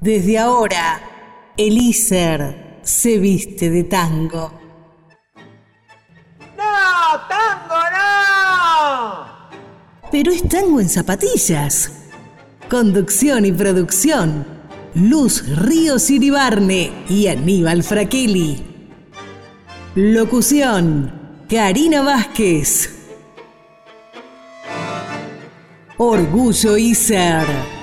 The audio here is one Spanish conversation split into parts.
Desde ahora, Elíser se viste de tango. ¡No! ¡Tango no! Pero es tango en zapatillas. Conducción y producción. Luz Ríos Iribarne y Aníbal Fraquelli. Locución. Karina Vázquez. Orgullo Iser.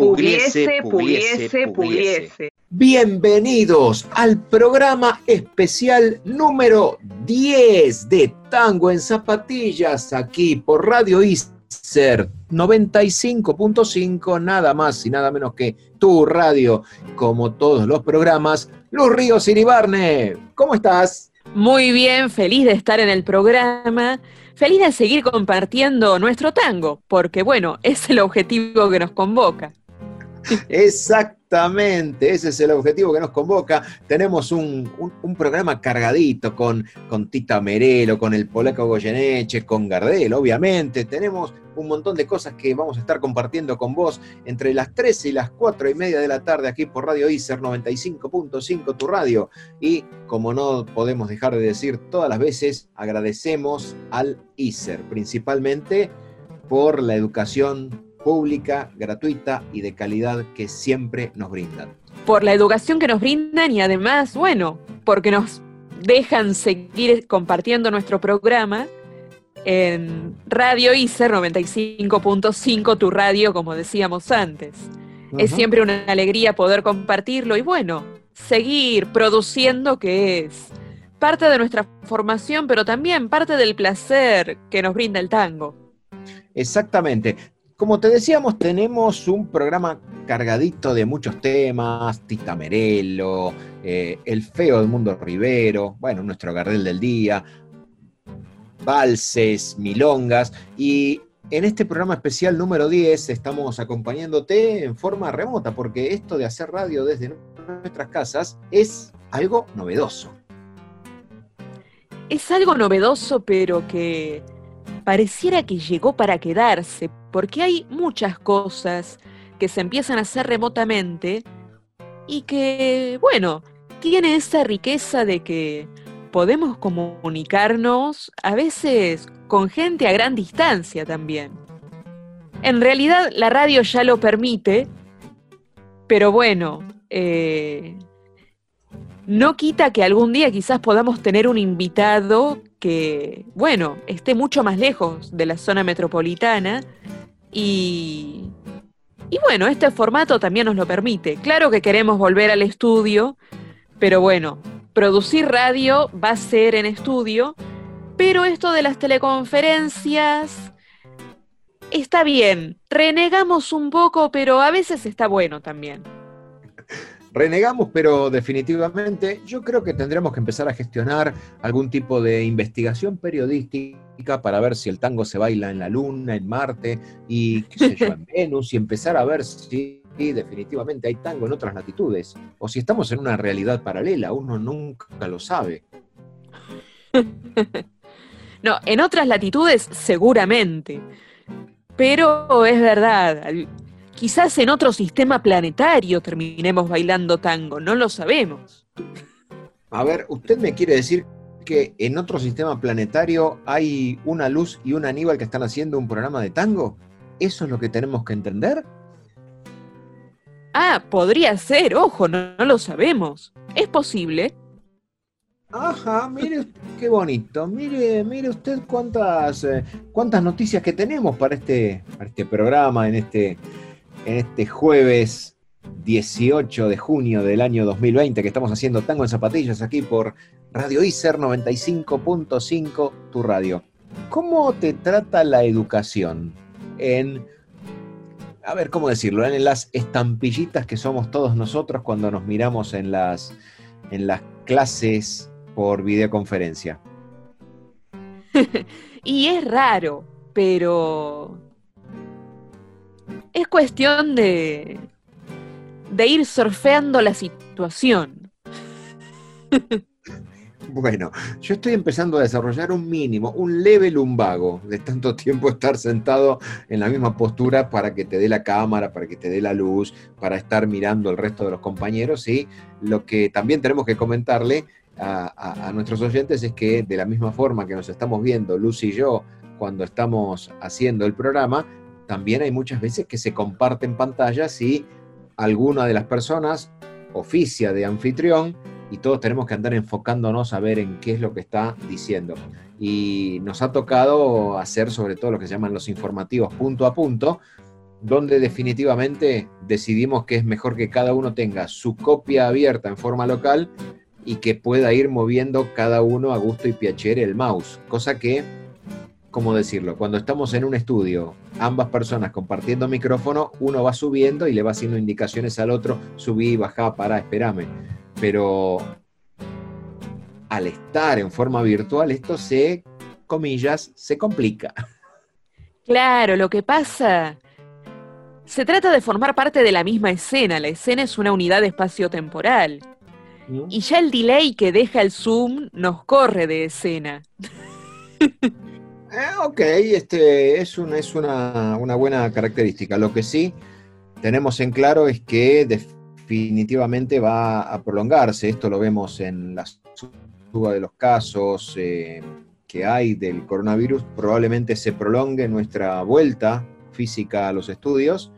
Pugliese, pugliese, pugliese. Bienvenidos al programa especial número 10 de Tango en Zapatillas, aquí por Radio Iser 95.5, nada más y nada menos que tu radio, como todos los programas. Luz Ríos Iribarne, ¿cómo estás? Muy bien, feliz de estar en el programa, feliz de seguir compartiendo nuestro tango, porque bueno, es el objetivo que nos convoca. Exactamente, ese es el objetivo que nos convoca. Tenemos un, programa cargadito con, con Tita Merelo, con el polaco Goyeneche, con Gardel, obviamente. Tenemos un montón de cosas que vamos a estar compartiendo con vos entre las 13 y las 4 y media de la tarde aquí por Radio ICER 95.5, tu radio. Y como no podemos dejar de decir todas las veces, agradecemos al ICER, principalmente por la educación pública, gratuita y de calidad que siempre nos brindan. Por la educación que nos brindan y además, bueno, porque nos dejan seguir compartiendo nuestro programa en Radio ICER 95.5, tu radio, como decíamos antes. Es siempre una alegría poder compartirlo y bueno, seguir produciendo que es parte de nuestra formación, pero también parte del placer que nos brinda el tango. Exactamente. Como te decíamos, tenemos un programa cargadito de muchos temas, Tita Merelo, eh, El Feo del Mundo Rivero, bueno, nuestro Gardel del Día, valses, milongas, y en este programa especial número 10 estamos acompañándote en forma remota, porque esto de hacer radio desde nuestras casas es algo novedoso. Es algo novedoso, pero que pareciera que llegó para quedarse, porque hay muchas cosas que se empiezan a hacer remotamente y que, bueno, tiene esa riqueza de que podemos comunicarnos a veces con gente a gran distancia también. En realidad la radio ya lo permite, pero bueno, eh, no quita que algún día quizás podamos tener un invitado que, bueno, esté mucho más lejos de la zona metropolitana y, y bueno, este formato también nos lo permite. Claro que queremos volver al estudio, pero bueno, producir radio va a ser en estudio, pero esto de las teleconferencias está bien. Renegamos un poco, pero a veces está bueno también. Renegamos, pero definitivamente yo creo que tendremos que empezar a gestionar algún tipo de investigación periodística para ver si el tango se baila en la Luna, en Marte y qué sé yo, en Venus y empezar a ver si definitivamente hay tango en otras latitudes o si estamos en una realidad paralela, uno nunca lo sabe. No, en otras latitudes seguramente. Pero es verdad, quizás en otro sistema planetario terminemos bailando tango, no lo sabemos. A ver, ¿usted me quiere decir que en otro sistema planetario hay una luz y un Aníbal que están haciendo un programa de tango? ¿Eso es lo que tenemos que entender? Ah, podría ser, ojo, no, no lo sabemos. Es posible. Ajá, mire qué bonito. Mire, mire usted cuántas, eh, cuántas noticias que tenemos para este, para este programa en este, en este jueves 18 de junio del año 2020 que estamos haciendo Tango en Zapatillas aquí por Radio ICER 95.5, tu radio. ¿Cómo te trata la educación en, a ver, ¿cómo decirlo? En las estampillitas que somos todos nosotros cuando nos miramos en las, en las clases por videoconferencia. Y es raro, pero es cuestión de, de ir surfeando la situación. Bueno, yo estoy empezando a desarrollar un mínimo, un leve lumbago de tanto tiempo estar sentado en la misma postura para que te dé la cámara, para que te dé la luz, para estar mirando el resto de los compañeros. Y lo que también tenemos que comentarle a, a nuestros oyentes es que de la misma forma que nos estamos viendo Luz y yo cuando estamos haciendo el programa, también hay muchas veces que se comparten pantallas y alguna de las personas oficia de anfitrión y todos tenemos que andar enfocándonos a ver en qué es lo que está diciendo. Y nos ha tocado hacer sobre todo lo que se llaman los informativos punto a punto, donde definitivamente decidimos que es mejor que cada uno tenga su copia abierta en forma local y que pueda ir moviendo cada uno a gusto y piacere el mouse, cosa que, ¿cómo decirlo? Cuando estamos en un estudio, ambas personas compartiendo micrófono, uno va subiendo y le va haciendo indicaciones al otro, subí, bajá, pará, espérame pero al estar en forma virtual esto se, comillas, se complica. Claro, lo que pasa, se trata de formar parte de la misma escena, la escena es una unidad espacio-temporal. Y ya el delay que deja el Zoom nos corre de escena. Eh, ok, este es, es una, una, buena característica. Lo que sí tenemos en claro es que definitivamente va a prolongarse. Esto lo vemos en la suba de los casos eh, que hay del coronavirus. Probablemente se prolongue nuestra vuelta física a los estudios.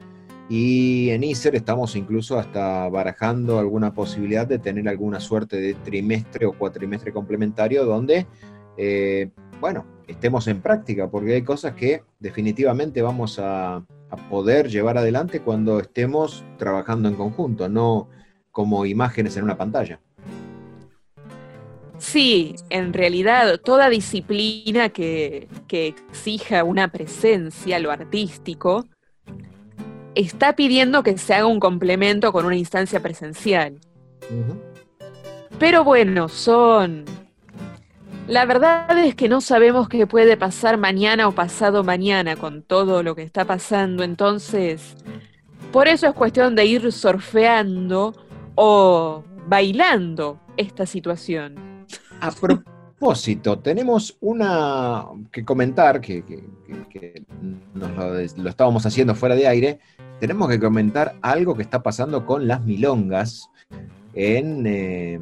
Y en ISER estamos incluso hasta barajando alguna posibilidad de tener alguna suerte de trimestre o cuatrimestre complementario donde, eh, bueno, estemos en práctica, porque hay cosas que definitivamente vamos a, a poder llevar adelante cuando estemos trabajando en conjunto, no como imágenes en una pantalla. Sí, en realidad toda disciplina que, exija una presencia, lo artístico, está pidiendo que se haga un complemento con una instancia presencial. Pero bueno, son la verdad es que no sabemos qué puede pasar mañana o pasado mañana con todo lo que está pasando, entonces por eso es cuestión de ir surfeando o bailando esta situación. A propósito, tenemos una que comentar, que, nos lo, estábamos haciendo fuera de aire, tenemos que comentar algo que está pasando con las milongas en... Eh,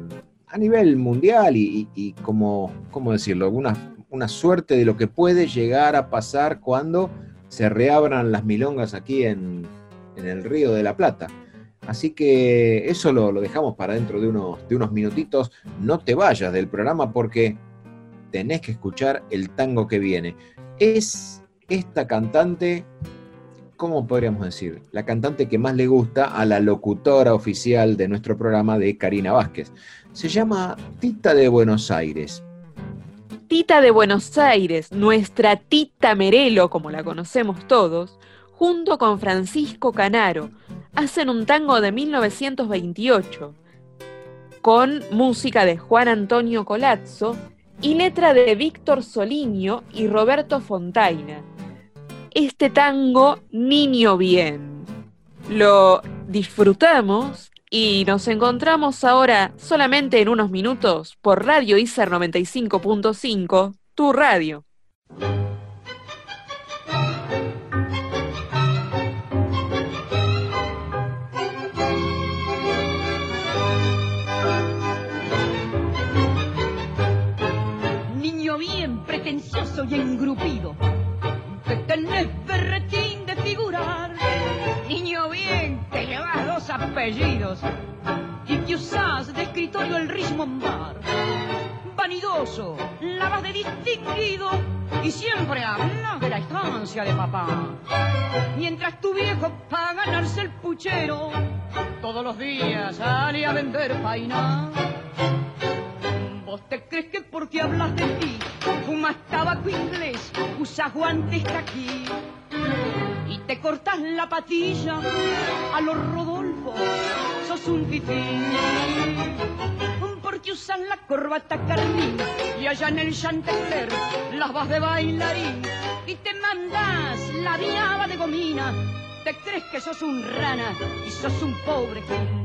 a nivel mundial y, como, ¿cómo decirlo? Una, una suerte de lo que puede llegar a pasar cuando se reabran las milongas aquí en, el Río de la Plata. Así que eso lo, dejamos para dentro de unos, de unos minutitos. No te vayas del programa porque tenés que escuchar el tango que viene. Es esta cantante, ¿cómo podríamos decir? La cantante que más le gusta a la locutora oficial de nuestro programa de Karina Vázquez se llama Tita de Buenos Aires. Tita de Buenos Aires, nuestra Tita Merelo, como la conocemos todos, junto con Francisco Canaro, hacen un tango de 1928, con música de Juan Antonio Colazzo y letra de Víctor Soliño y Roberto Fontaina. Este tango, Niño Bien. Lo disfrutamos y nos encontramos ahora solamente en unos minutos por Radio ICER 95.5, tu radio. Niño bien pretencioso y engrupido, tenés berretín de figurar. Niño bien, te llevas dos apellidos y que usás de escritorio el Richmond Vanidoso, la vas de distinguido y siempre hablas de la estancia de papá. Mientras tu viejo para ganarse el puchero, todos los días sale a vender paina. ¿Vos te crees que porque hablas de ti, fumas tabaco inglés, usas guantes aquí? y te cortas la patilla a los Rodolfo, sos un fifí. Porque usan la corbata carmín y allá en el Chanteler las vas de bailarín y te mandas la viaba de gomina. Te crees que sos un rana y sos un pobre king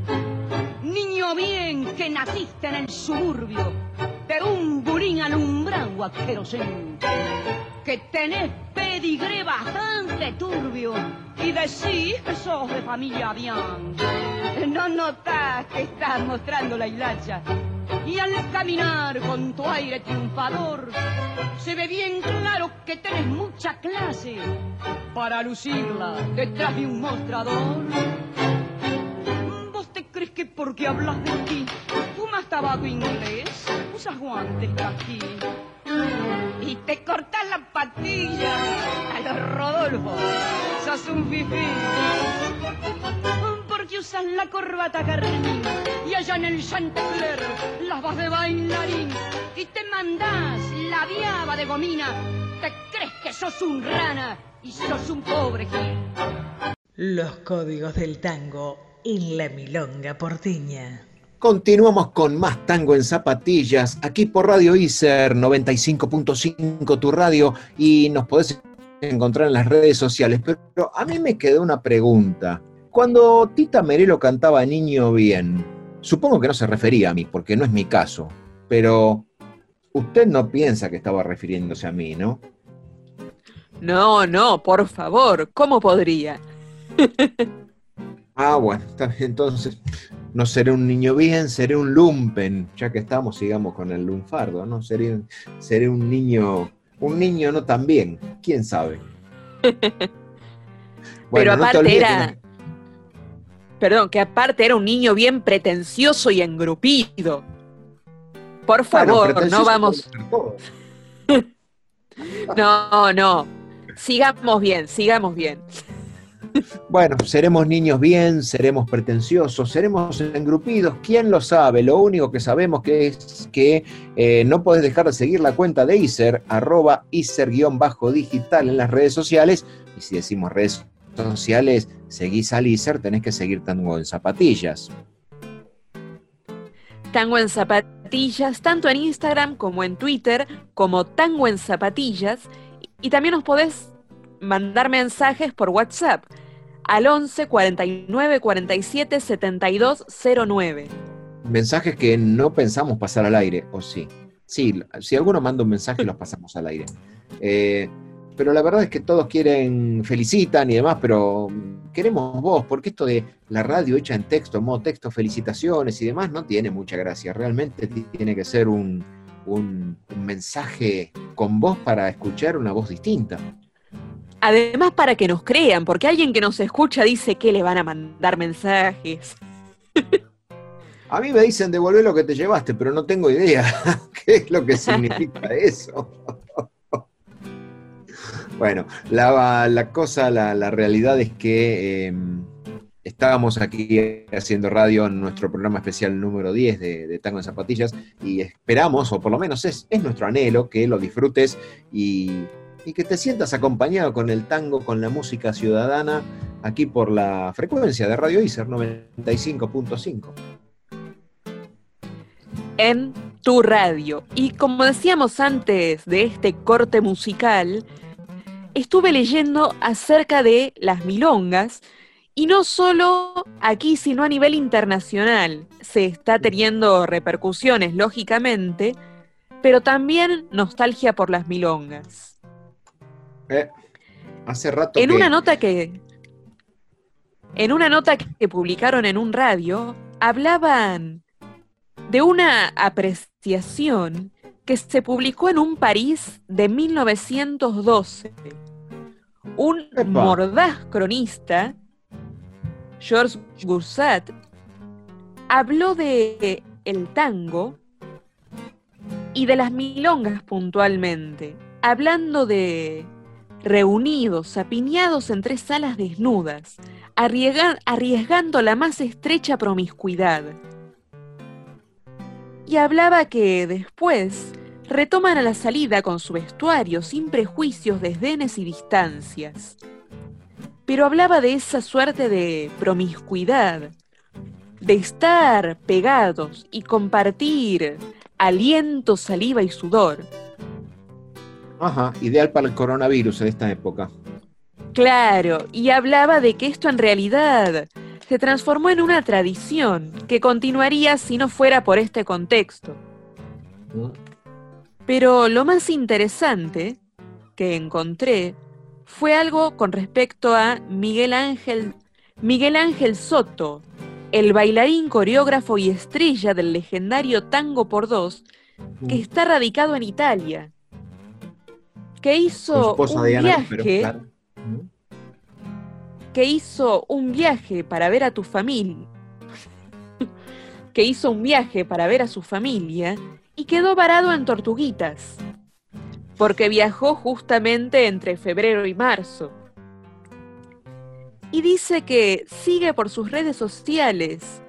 niño bien que naciste en el suburbio, de un burín alumbrado a querosén, que tenés pedigré bastante turbio y decís que sos de familia bien. No notas que estás mostrando la hilacha y al caminar con tu aire triunfador se ve bien claro que tenés mucha clase para lucirla detrás de un mostrador. ¿Vos te crees que porque hablas de ti fumas tabaco inglés, usas guantes aquí y te cortas la patilla a los Rodolfo? Sos un fifí porque usas la corbata carmín y allá en el Chantecler las vas de bailarín y te mandás la viaba de gomina. Te crees que sos un rana y sos un pobre gil. Los códigos del tango en la milonga porteña. Continuamos con más tango en zapatillas, aquí por Radio ICER 95.5 tu radio y nos podés encontrar en las redes sociales. Pero a mí me quedó una pregunta. Cuando Tita Merelo cantaba Niño Bien, supongo que no se refería a mí, porque no es mi caso, pero usted no piensa que estaba refiriéndose a mí, ¿no? No, no, por favor, ¿cómo podría? ah, bueno, está bien, entonces no seré un niño bien, seré un lumpen, ya que estamos, sigamos con el lunfardo, ¿no? Seré, seré un niño, un niño no tan bien, quién sabe. Pero aparte era, Perdón, que aparte era un niño bien pretencioso y engrupido. Por favor, no vamos. no, no. Sigamos bien, sigamos bien. Bueno, seremos niños bien, seremos pretenciosos, seremos engrupidos, ¿quién lo sabe? Lo único que sabemos que es que eh, no podés dejar de seguir la cuenta de ISER, arroba ISER-digital en las redes sociales, y si decimos redes sociales seguís a Lizer, tenés que seguir Tango en Zapatillas. Tango en Zapatillas, tanto en Instagram como en Twitter, como Tango en Zapatillas. Y también nos podés mandar mensajes por WhatsApp al 11 49 47 72 09. Mensajes que no pensamos pasar al aire, o sí. Sí, si alguno manda un mensaje, los pasamos al aire. Eh, pero la verdad es que todos quieren, felicitan y demás, pero queremos vos, porque esto de la radio hecha en texto, modo texto, felicitaciones y demás, no tiene mucha gracia. Realmente tiene que ser un, un, mensaje con voz para escuchar una voz distinta. Además, para que nos crean, porque alguien que nos escucha dice que le van a mandar mensajes. A mí me dicen devolver lo que te llevaste, pero no tengo idea qué es lo que significa eso. Bueno, la, cosa, la, realidad es que em, estábamos aquí haciendo radio en nuestro programa especial número 10 de, Tango en Zapatillas y esperamos, o por lo menos es, nuestro anhelo, que lo disfrutes y, y, que te sientas acompañado con el tango, con la música ciudadana, aquí por la frecuencia de Radio ICER 95.5. En tu radio. Y como decíamos antes de este corte musical, estuve leyendo acerca de las milongas y no solo aquí, sino a nivel internacional. Se está teniendo repercusiones, lógicamente, pero también nostalgia por las milongas. Eh, hace rato. En una nota que. En una nota que publicaron en un radio, hablaban de una apreciación que se publicó en un París de 1912 un mordaz cronista, Georges Goursat, habló de el tango y de las milongas puntualmente, hablando de reunidos, apiñados en tres salas desnudas, arriesgando la más estrecha promiscuidad. Y hablaba que después retoman a la salida con su vestuario sin prejuicios, desdenes y distancias. Pero hablaba de esa suerte de promiscuidad, de estar pegados y compartir aliento, saliva y sudor. Ajá, ideal para el coronavirus en esta época. Claro, y hablaba de que esto en realidad se transformó en una tradición que continuaría si no fuera por este contexto. ¿Mm? Pero lo más interesante que encontré fue algo con respecto a Miguel Ángel, Miguel Ángel Soto, el bailarín, coreógrafo y estrella del legendario Tango por Dos, que Mm. está radicado en Italia, que hizo esposa un Diana, pero viaje, claro. Que hizo un viaje para ver a tu familia, que hizo un viaje para ver a su familia y quedó varado en Tortuguitas, porque viajó justamente entre febrero y marzo. Y dice que sigue por sus redes sociales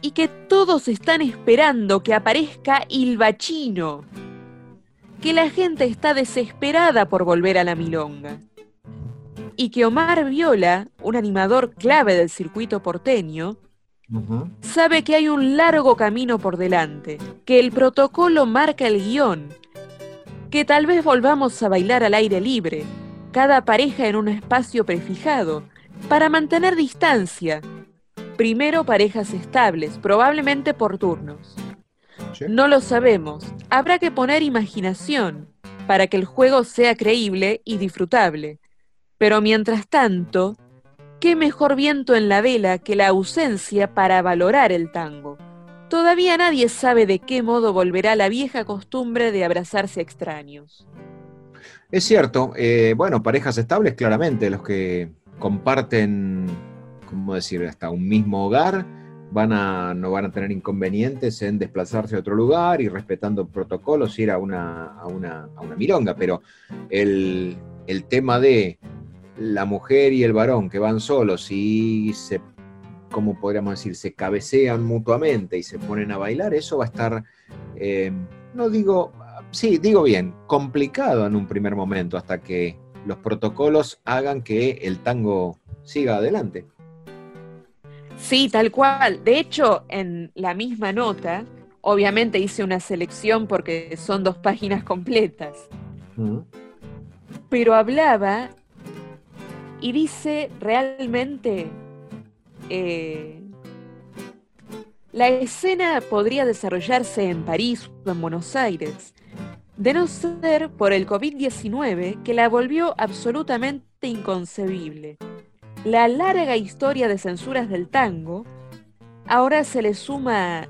y que todos están esperando que aparezca Il Bachino, que la gente está desesperada por volver a la milonga y que Omar Viola, un animador clave del circuito porteño, sabe que hay un largo camino por delante, que el protocolo marca el guion, que tal vez volvamos a bailar al aire libre, cada pareja en un espacio prefijado, para mantener distancia. Primero parejas estables, probablemente por turnos. Sí. No lo sabemos, habrá que poner imaginación para que el juego sea creíble y disfrutable. Pero mientras tanto, ¿qué mejor viento en la vela que la ausencia para valorar el tango? Todavía nadie sabe de qué modo volverá la vieja costumbre de abrazarse a extraños. Es cierto, eh, bueno, parejas estables, claramente, los que comparten, ¿cómo decir?, hasta un mismo hogar, van a, no van a tener inconvenientes en desplazarse a otro lugar y respetando protocolos, ir a una, a una, una pero el, el tema de la mujer y el varón que van solos y se, ¿cómo podríamos decir?, se cabecean mutuamente y se ponen a bailar, eso va a estar, eh, no digo, sí, digo bien, complicado en un primer momento hasta que los protocolos hagan que el tango siga adelante. Sí, tal cual. De hecho, en la misma nota, obviamente hice una selección porque son dos páginas completas, Mm. pero hablaba y dice realmente, eh, la escena podría desarrollarse en París o en Buenos Aires, de no ser por el COVID-19 que la volvió absolutamente inconcebible. La larga historia de censuras del tango, ahora se le suma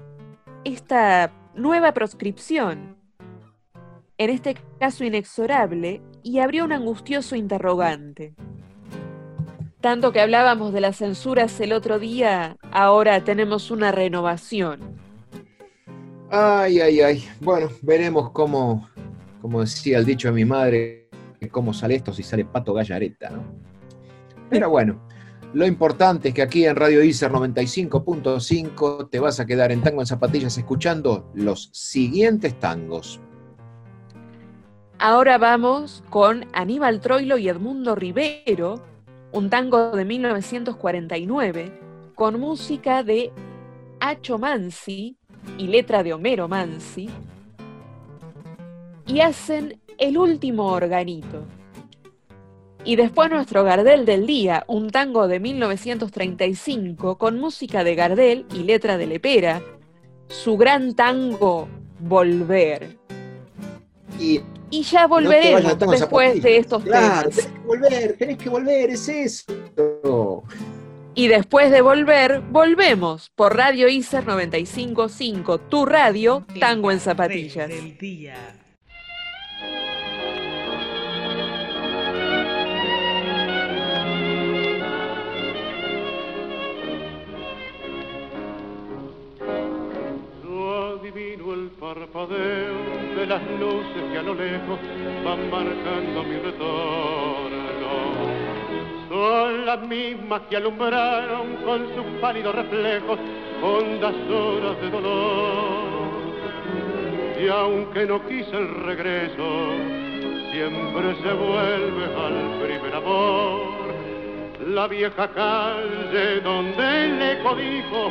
esta nueva proscripción, en este caso inexorable, y abrió un angustioso interrogante. Tanto que hablábamos de las censuras el otro día, ahora tenemos una renovación. Ay, ay, ay. Bueno, veremos cómo, como decía el dicho de mi madre, cómo sale esto si sale Pato Gallareta, ¿no? Pero bueno, lo importante es que aquí en Radio Iser 95.5 te vas a quedar en Tango en Zapatillas escuchando los siguientes tangos. Ahora vamos con Aníbal Troilo y Edmundo Rivero, un tango de 1949, con música de Acho Mansi y letra de Homero Mansi, y hacen El último organito. Y después nuestro Gardel del Día, un tango de 1935 con música de Gardel y letra de Lepera, su gran tango Volver. Y Y ya no te vayas volveremos tango después de estos Claro, temas. tenés que volver, tenés que volver, es eso. Y después de volver, volvemos por Radio ICER 955, tu radio, Tango en Zapatillas. Del día. Adivino el parpadeo de las luces que a lo lejos van marcando mi retorno. Son las mismas que alumbraron con sus pálidos reflejos hondas horas de dolor. Y aunque no quise el regreso, siempre se vuelve al primer amor. La vieja calle donde el eco dijo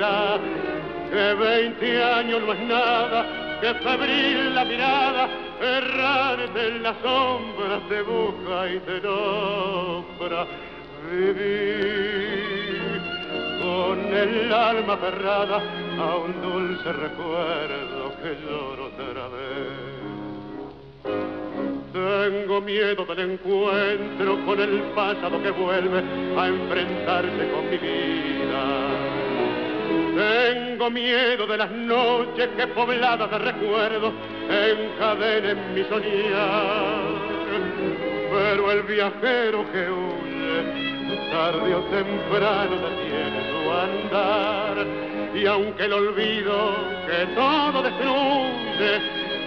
que veinte años no es nada, que febril la mirada, errarte en las sombras te busca y te nombra. Vivir con el alma cerrada a un dulce recuerdo que lloro otra vez. Tengo miedo del encuentro con el pasado que vuelve a enfrentarse con mi vida. Tengo miedo de las noches que pobladas de recuerdos encadenen mi soñar. Pero el viajero que huye tarde o temprano detiene su andar. Y aunque el olvido que todo destruye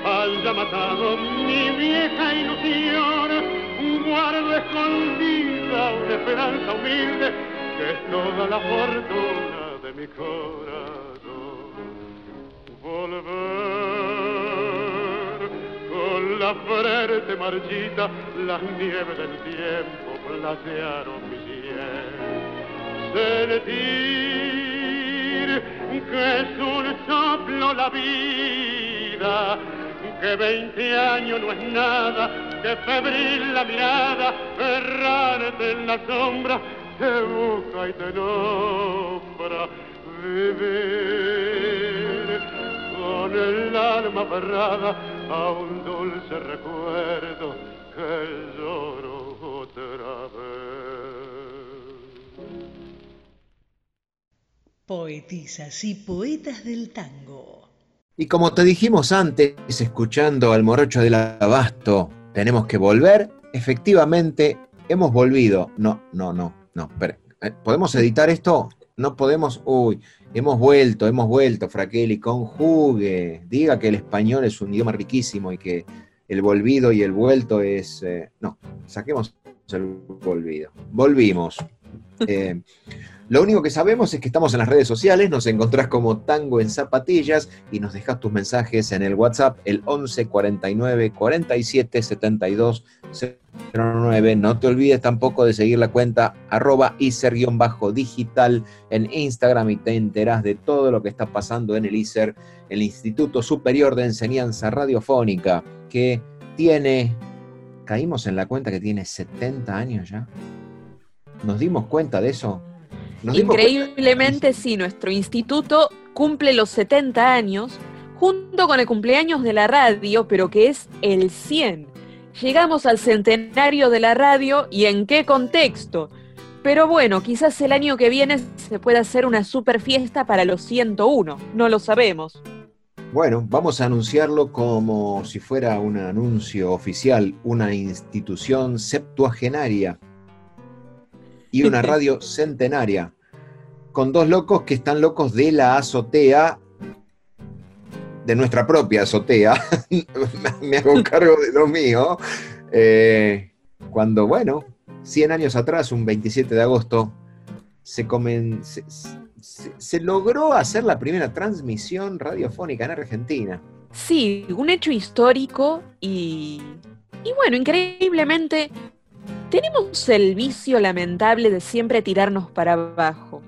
haya matado mi vieja ilusión, guardo escondida una esperanza humilde que es toda la fortuna mi corazón. Volver con la frente marchita, las nieves del tiempo platearon mi sentir que es un soplo la vida, que veinte años no es nada, que febril la mirada, errarte en la sombra, te busca y te nombra. Vivir con el alma aferrada a un dulce recuerdo que lloro otra vez. Poetisas y poetas del tango. Y como te dijimos antes, escuchando al morocho del abasto, tenemos que volver. Efectivamente, hemos volvido. No, no, no, no. Pero, eh, ¿Podemos editar esto? No podemos. Uy, hemos vuelto, hemos vuelto, Fraqueli. Conjugue. Diga que el español es un idioma riquísimo y que el volvido y el vuelto es. Eh, no, saquemos el volvido. Volvimos. Eh, lo único que sabemos es que estamos en las redes sociales, nos encontrás como Tango en Zapatillas y nos dejas tus mensajes en el WhatsApp, el 11 49 47 72 09. No te olvides tampoco de seguir la cuenta arroba ICER-digital en Instagram y te enterás de todo lo que está pasando en el ICER, el Instituto Superior de Enseñanza Radiofónica, que tiene, caímos en la cuenta que tiene 70 años ya. ¿Nos dimos cuenta de eso? Increíblemente, sí, nuestro instituto cumple los 70 años junto con el cumpleaños de la radio, pero que es el 100. Llegamos al centenario de la radio y en qué contexto. Pero bueno, quizás el año que viene se pueda hacer una super fiesta para los 101, no lo sabemos. Bueno, vamos a anunciarlo como si fuera un anuncio oficial, una institución septuagenaria y una radio centenaria, con dos locos que están locos de la azotea, de nuestra propia azotea, me hago cargo de lo mío, eh, cuando, bueno, 100 años atrás, un 27 de agosto, se, se, logró hacer la primera transmisión radiofónica en Argentina. Sí, un hecho histórico y, y bueno, increíblemente tenemos el vicio lamentable de siempre tirarnos para abajo.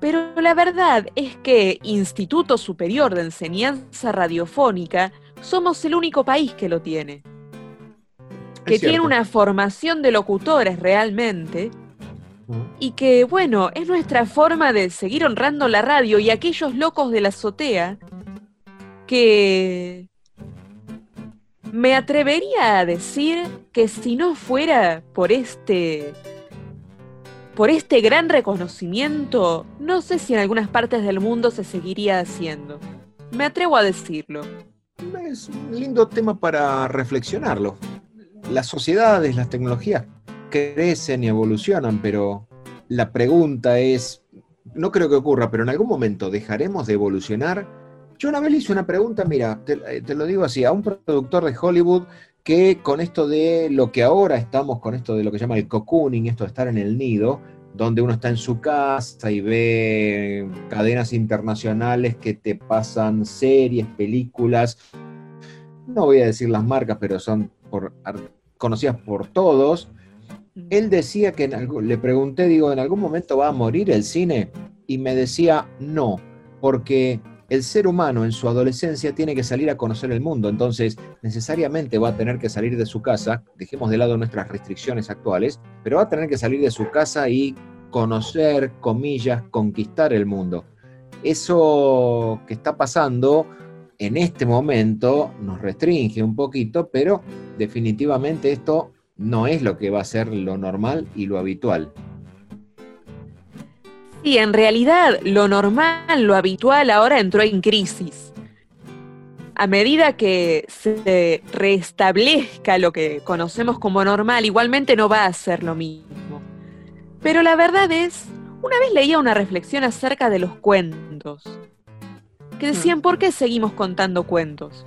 Pero la verdad es que Instituto Superior de Enseñanza Radiofónica somos el único país que lo tiene. Que tiene una formación de locutores realmente. Y que, bueno, es nuestra forma de seguir honrando la radio y aquellos locos de la azotea que me atrevería a decir que si no fuera por este por este gran reconocimiento, no sé si en algunas partes del mundo se seguiría haciendo. Me atrevo a decirlo. Es un lindo tema para reflexionarlo. Las sociedades, las tecnologías crecen y evolucionan, pero la pregunta es, no creo que ocurra, pero en algún momento dejaremos de evolucionar yo una vez le hice una pregunta, mira, eh, te, lo digo así, a un productor de Hollywood que con esto de lo que ahora estamos, con esto de lo que llama el cocooning, esto de estar en el nido, donde uno está en su casa y ve cadenas internacionales que te pasan series, películas, no voy a decir las marcas, pero son por, conocidas por todos. Él decía que, le pregunté, digo, ¿en algún momento va a morir el cine? Y me decía, no, porque el ser humano en su adolescencia tiene que salir a conocer el mundo, entonces necesariamente va a tener que salir de su casa, dejemos de lado nuestras restricciones actuales, pero va a tener que salir de su casa y conocer, comillas, conquistar el mundo. Eso que está pasando en este momento nos restringe un poquito, pero definitivamente esto no es lo que va a ser lo normal y lo habitual. Sí, en realidad lo normal, lo habitual ahora entró en crisis. A medida que se restablezca lo que conocemos como normal, igualmente no va a ser lo mismo. Pero la verdad es, una vez leía una reflexión acerca de los cuentos, que decían, ¿por qué seguimos contando cuentos?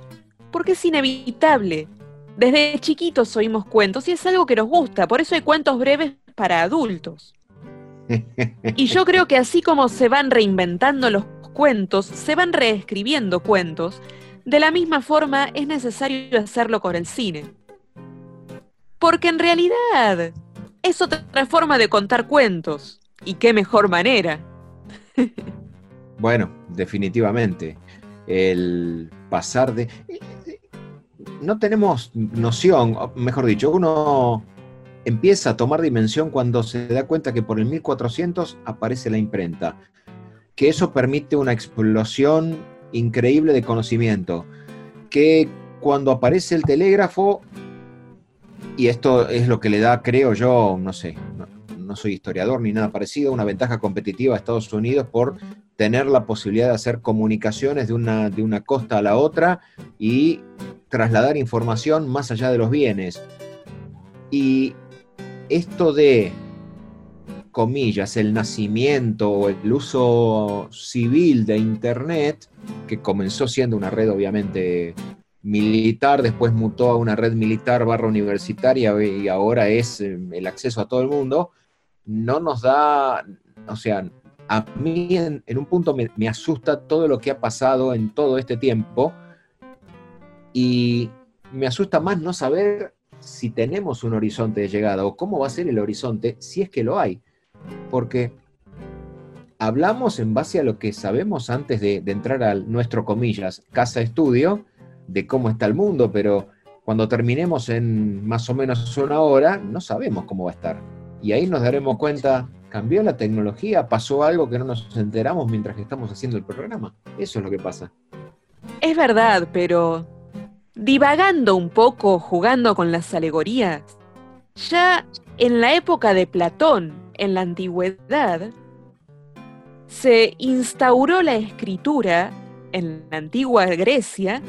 Porque es inevitable. Desde chiquitos oímos cuentos y es algo que nos gusta, por eso hay cuentos breves para adultos. Y yo creo que así como se van reinventando los cuentos, se van reescribiendo cuentos, de la misma forma es necesario hacerlo con el cine. Porque en realidad es otra forma de contar cuentos. ¿Y qué mejor manera? bueno, definitivamente. El pasar de... No tenemos noción, mejor dicho, uno empieza a tomar dimensión cuando se da cuenta que por el 1400 aparece la imprenta, que eso permite una explosión increíble de conocimiento, que cuando aparece el telégrafo, y esto es lo que le da, creo yo, no sé, no, soy historiador ni nada parecido, una ventaja competitiva a Estados Unidos por tener la posibilidad de hacer comunicaciones de una, de una costa a la otra y trasladar información más allá de los bienes. Y esto de, comillas, el nacimiento o el uso civil de Internet, que comenzó siendo una red obviamente militar, después mutó a una red militar barra universitaria y ahora es eh, el acceso a todo el mundo, no nos da, o sea, a mí en, un punto me, asusta todo lo que ha pasado en todo este tiempo y me asusta más no saber si tenemos un horizonte de llegada o cómo va a ser el horizonte si es que lo hay. Porque hablamos en base a lo que sabemos antes de, entrar a nuestro, comillas, casa estudio, de cómo está el mundo, pero cuando terminemos en más o menos una hora, no sabemos cómo va a estar. Y ahí nos daremos cuenta, cambió la tecnología, pasó algo que no nos enteramos mientras que estamos haciendo el programa. Eso es lo que pasa. Es verdad, pero divagando un poco, jugando con las alegorías, ya en la época de Platón, en la antigüedad, se instauró la escritura en la antigua Grecia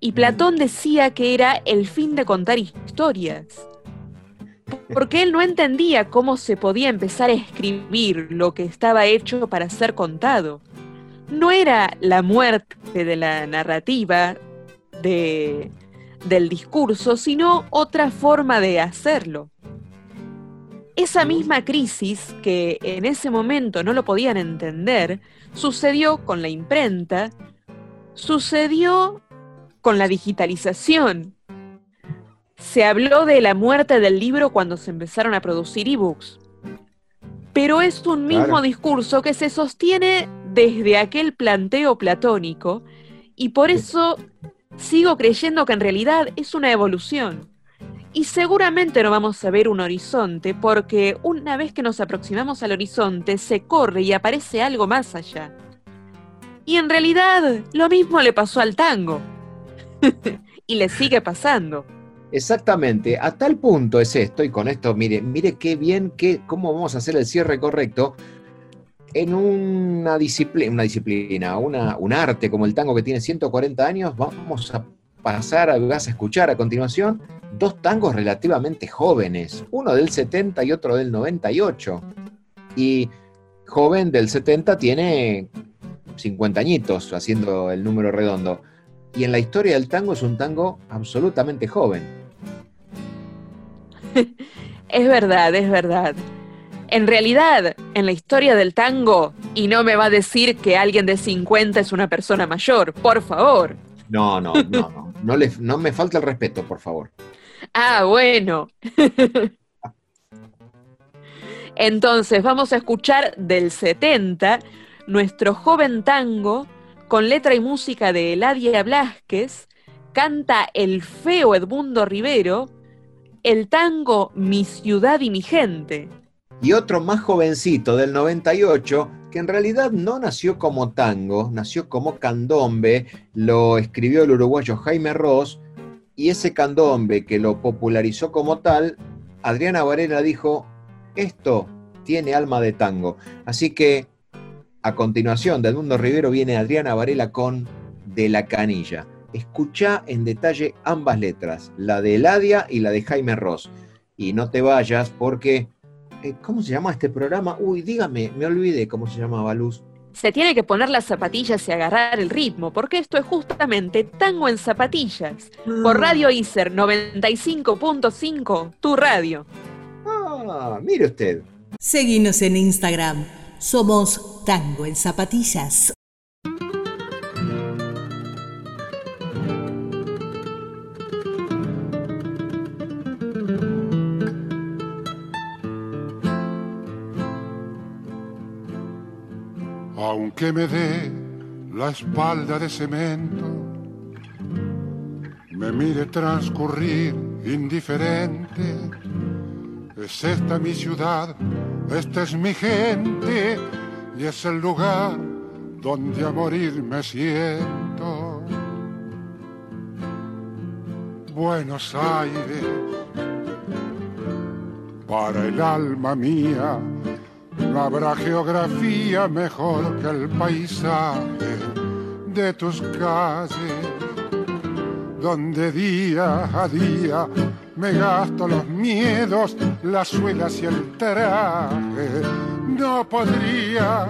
y Platón decía que era el fin de contar historias. Porque él no entendía cómo se podía empezar a escribir lo que estaba hecho para ser contado. No era la muerte de la narrativa, del discurso, sino otra forma de hacerlo. Esa misma crisis, que en ese momento no lo podían entender, sucedió con la imprenta, sucedió con la digitalización. Se habló de la muerte del libro cuando se empezaron a producir ebooks. Pero es un mismo discurso que se sostiene desde aquel planteo platónico y por eso sigo creyendo que en realidad es una evolución. Y seguramente no vamos a ver un horizonte porque una vez que nos aproximamos al horizonte se corre y aparece algo más allá. Y en realidad lo mismo le pasó al tango. y le sigue pasando. Exactamente, a tal punto es esto, y con esto, mire, mire qué bien, qué, cómo vamos a hacer el cierre correcto, en una disciplina, una un arte como el tango que tiene 140 años, vamos a pasar, a, vas a escuchar a continuación dos tangos relativamente jóvenes, uno del 70 y otro del 98. Y joven del 70 tiene 50 añitos, haciendo el número redondo. Y en la historia del tango es un tango absolutamente joven. es verdad, es verdad. En realidad, en la historia del tango, y no me va a decir que alguien de 50 es una persona mayor, por favor. No, no, no, no. No, le, no me falta el respeto, por favor. Ah, bueno. Entonces, vamos a escuchar del 70 nuestro joven tango con letra y música de Eladia Blasquez, canta el feo Edmundo Rivero, el tango Mi ciudad y mi gente. Y otro más jovencito del 98, que en realidad no nació como tango, nació como candombe, lo escribió el uruguayo Jaime Ross, y ese candombe que lo popularizó como tal, Adriana Varela dijo, esto tiene alma de tango. Así que a continuación del Mundo Rivero viene Adriana Varela con De la Canilla. Escucha en detalle ambas letras, la de Eladia y la de Jaime Ross. Y no te vayas porque... Eh, ¿Cómo se llama este programa? Uy, dígame, me olvidé cómo se llamaba Luz. Se tiene que poner las zapatillas y agarrar el ritmo, porque esto es justamente Tango en Zapatillas, por ah. Radio ICER 95.5, tu radio. Ah, mire usted. Seguimos en Instagram. Somos Tango en Zapatillas. Aunque me dé la espalda de cemento, me mire transcurrir indiferente es esta mi ciudad, esta es mi gente y es el lugar donde a morir me siento. Buenos Aires, para el alma mía, no habrá geografía mejor que el paisaje de tus calles, donde día a día me gasto los miedos, las suelas y el traje. No podría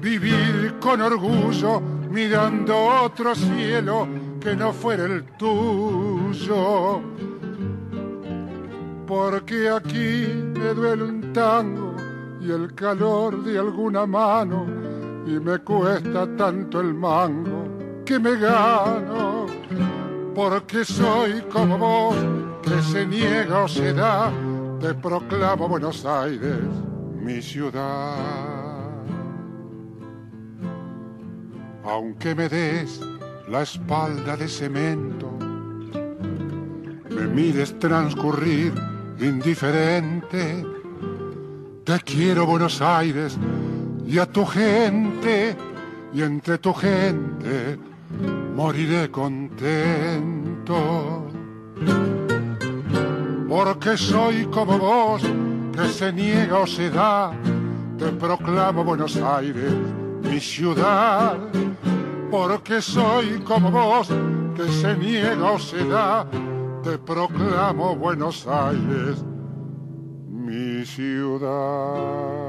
vivir con orgullo mirando otro cielo que no fuera el tuyo. Porque aquí me duele un tango y el calor de alguna mano y me cuesta tanto el mango que me gano porque soy como vos, que se niega o se da, te proclamo Buenos Aires, mi ciudad. Aunque me des la espalda de cemento, me mires transcurrir indiferente, te quiero Buenos Aires y a tu gente, y entre tu gente moriré contento. Porque soy como vos, que se niega o se da, te proclamo Buenos Aires, mi ciudad. Porque soy como vos, que se niega o se da, te proclamo Buenos Aires, mi ciudad.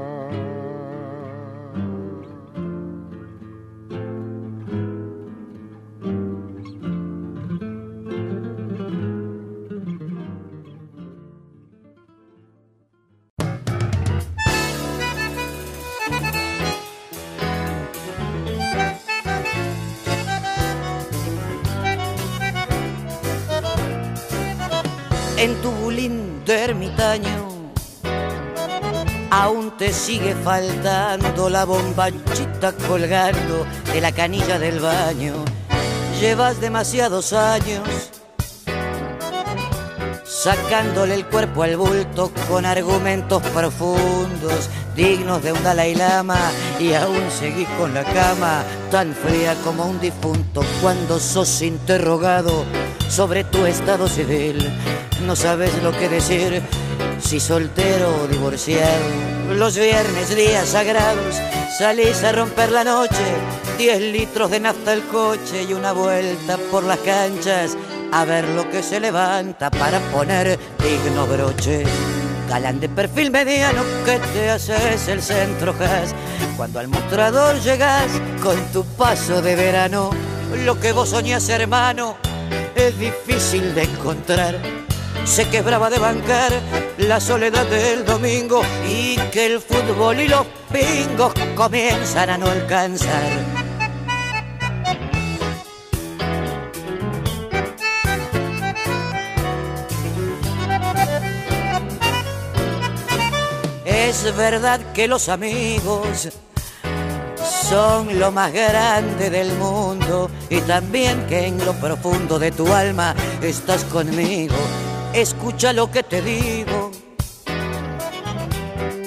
En tu lindo ermitaño aún te sigue faltando la bombachita colgando de la canilla del baño. Llevas demasiados años sacándole el cuerpo al bulto con argumentos profundos, dignos de un Dalai Lama, y aún seguís con la cama tan fría como un difunto cuando sos interrogado sobre tu estado civil no sabes lo que decir si soltero o divorciado. Los viernes, días sagrados, salís a romper la noche, 10 litros de nafta el coche y una vuelta por las canchas a ver lo que se levanta para poner digno broche. Galán de perfil mediano que te haces el centro jazz. Cuando al mostrador llegas con tu paso de verano, lo que vos soñás hermano es difícil de encontrar se quebraba de bancar la soledad del domingo y que el fútbol y los pingos comienzan a no alcanzar. Es verdad que los amigos son lo más grande del mundo y también que en lo profundo de tu alma estás conmigo. Escucha lo que te digo.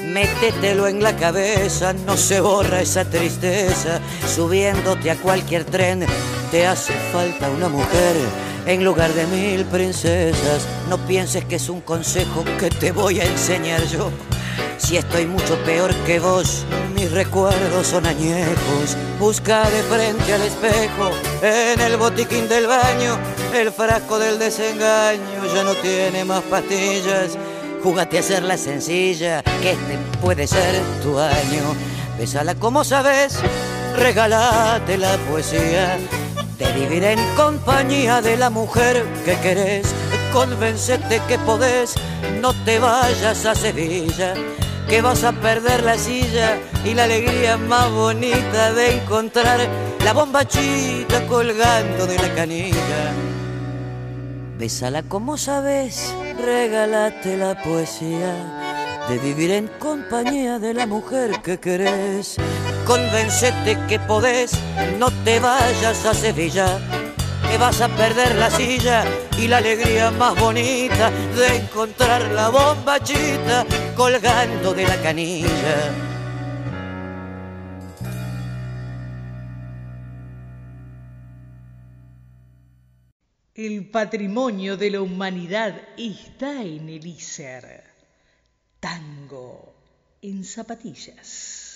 Métetelo en la cabeza, no se borra esa tristeza. Subiéndote a cualquier tren, te hace falta una mujer en lugar de mil princesas. No pienses que es un consejo que te voy a enseñar yo. Si estoy mucho peor que vos, mis recuerdos son añejos. Busca de frente al espejo, en el botiquín del baño, el frasco del desengaño ya no tiene más pastillas. Júgate a hacerla sencilla, que este puede ser tu año. Bésala como sabes, regálate la poesía. De vivir en compañía de la mujer que querés, convencete que podés, no te vayas a Sevilla que vas a perder la silla y la alegría más bonita de encontrar la bombachita colgando de la canilla. Bésala como sabes, regálate la poesía de vivir en compañía de la mujer que querés. Convencete que podés, no te vayas a Sevilla que vas a perder la silla y la alegría más bonita de encontrar la bombachita colgando de la canilla. El patrimonio de la humanidad está en el ISER. Tango en zapatillas.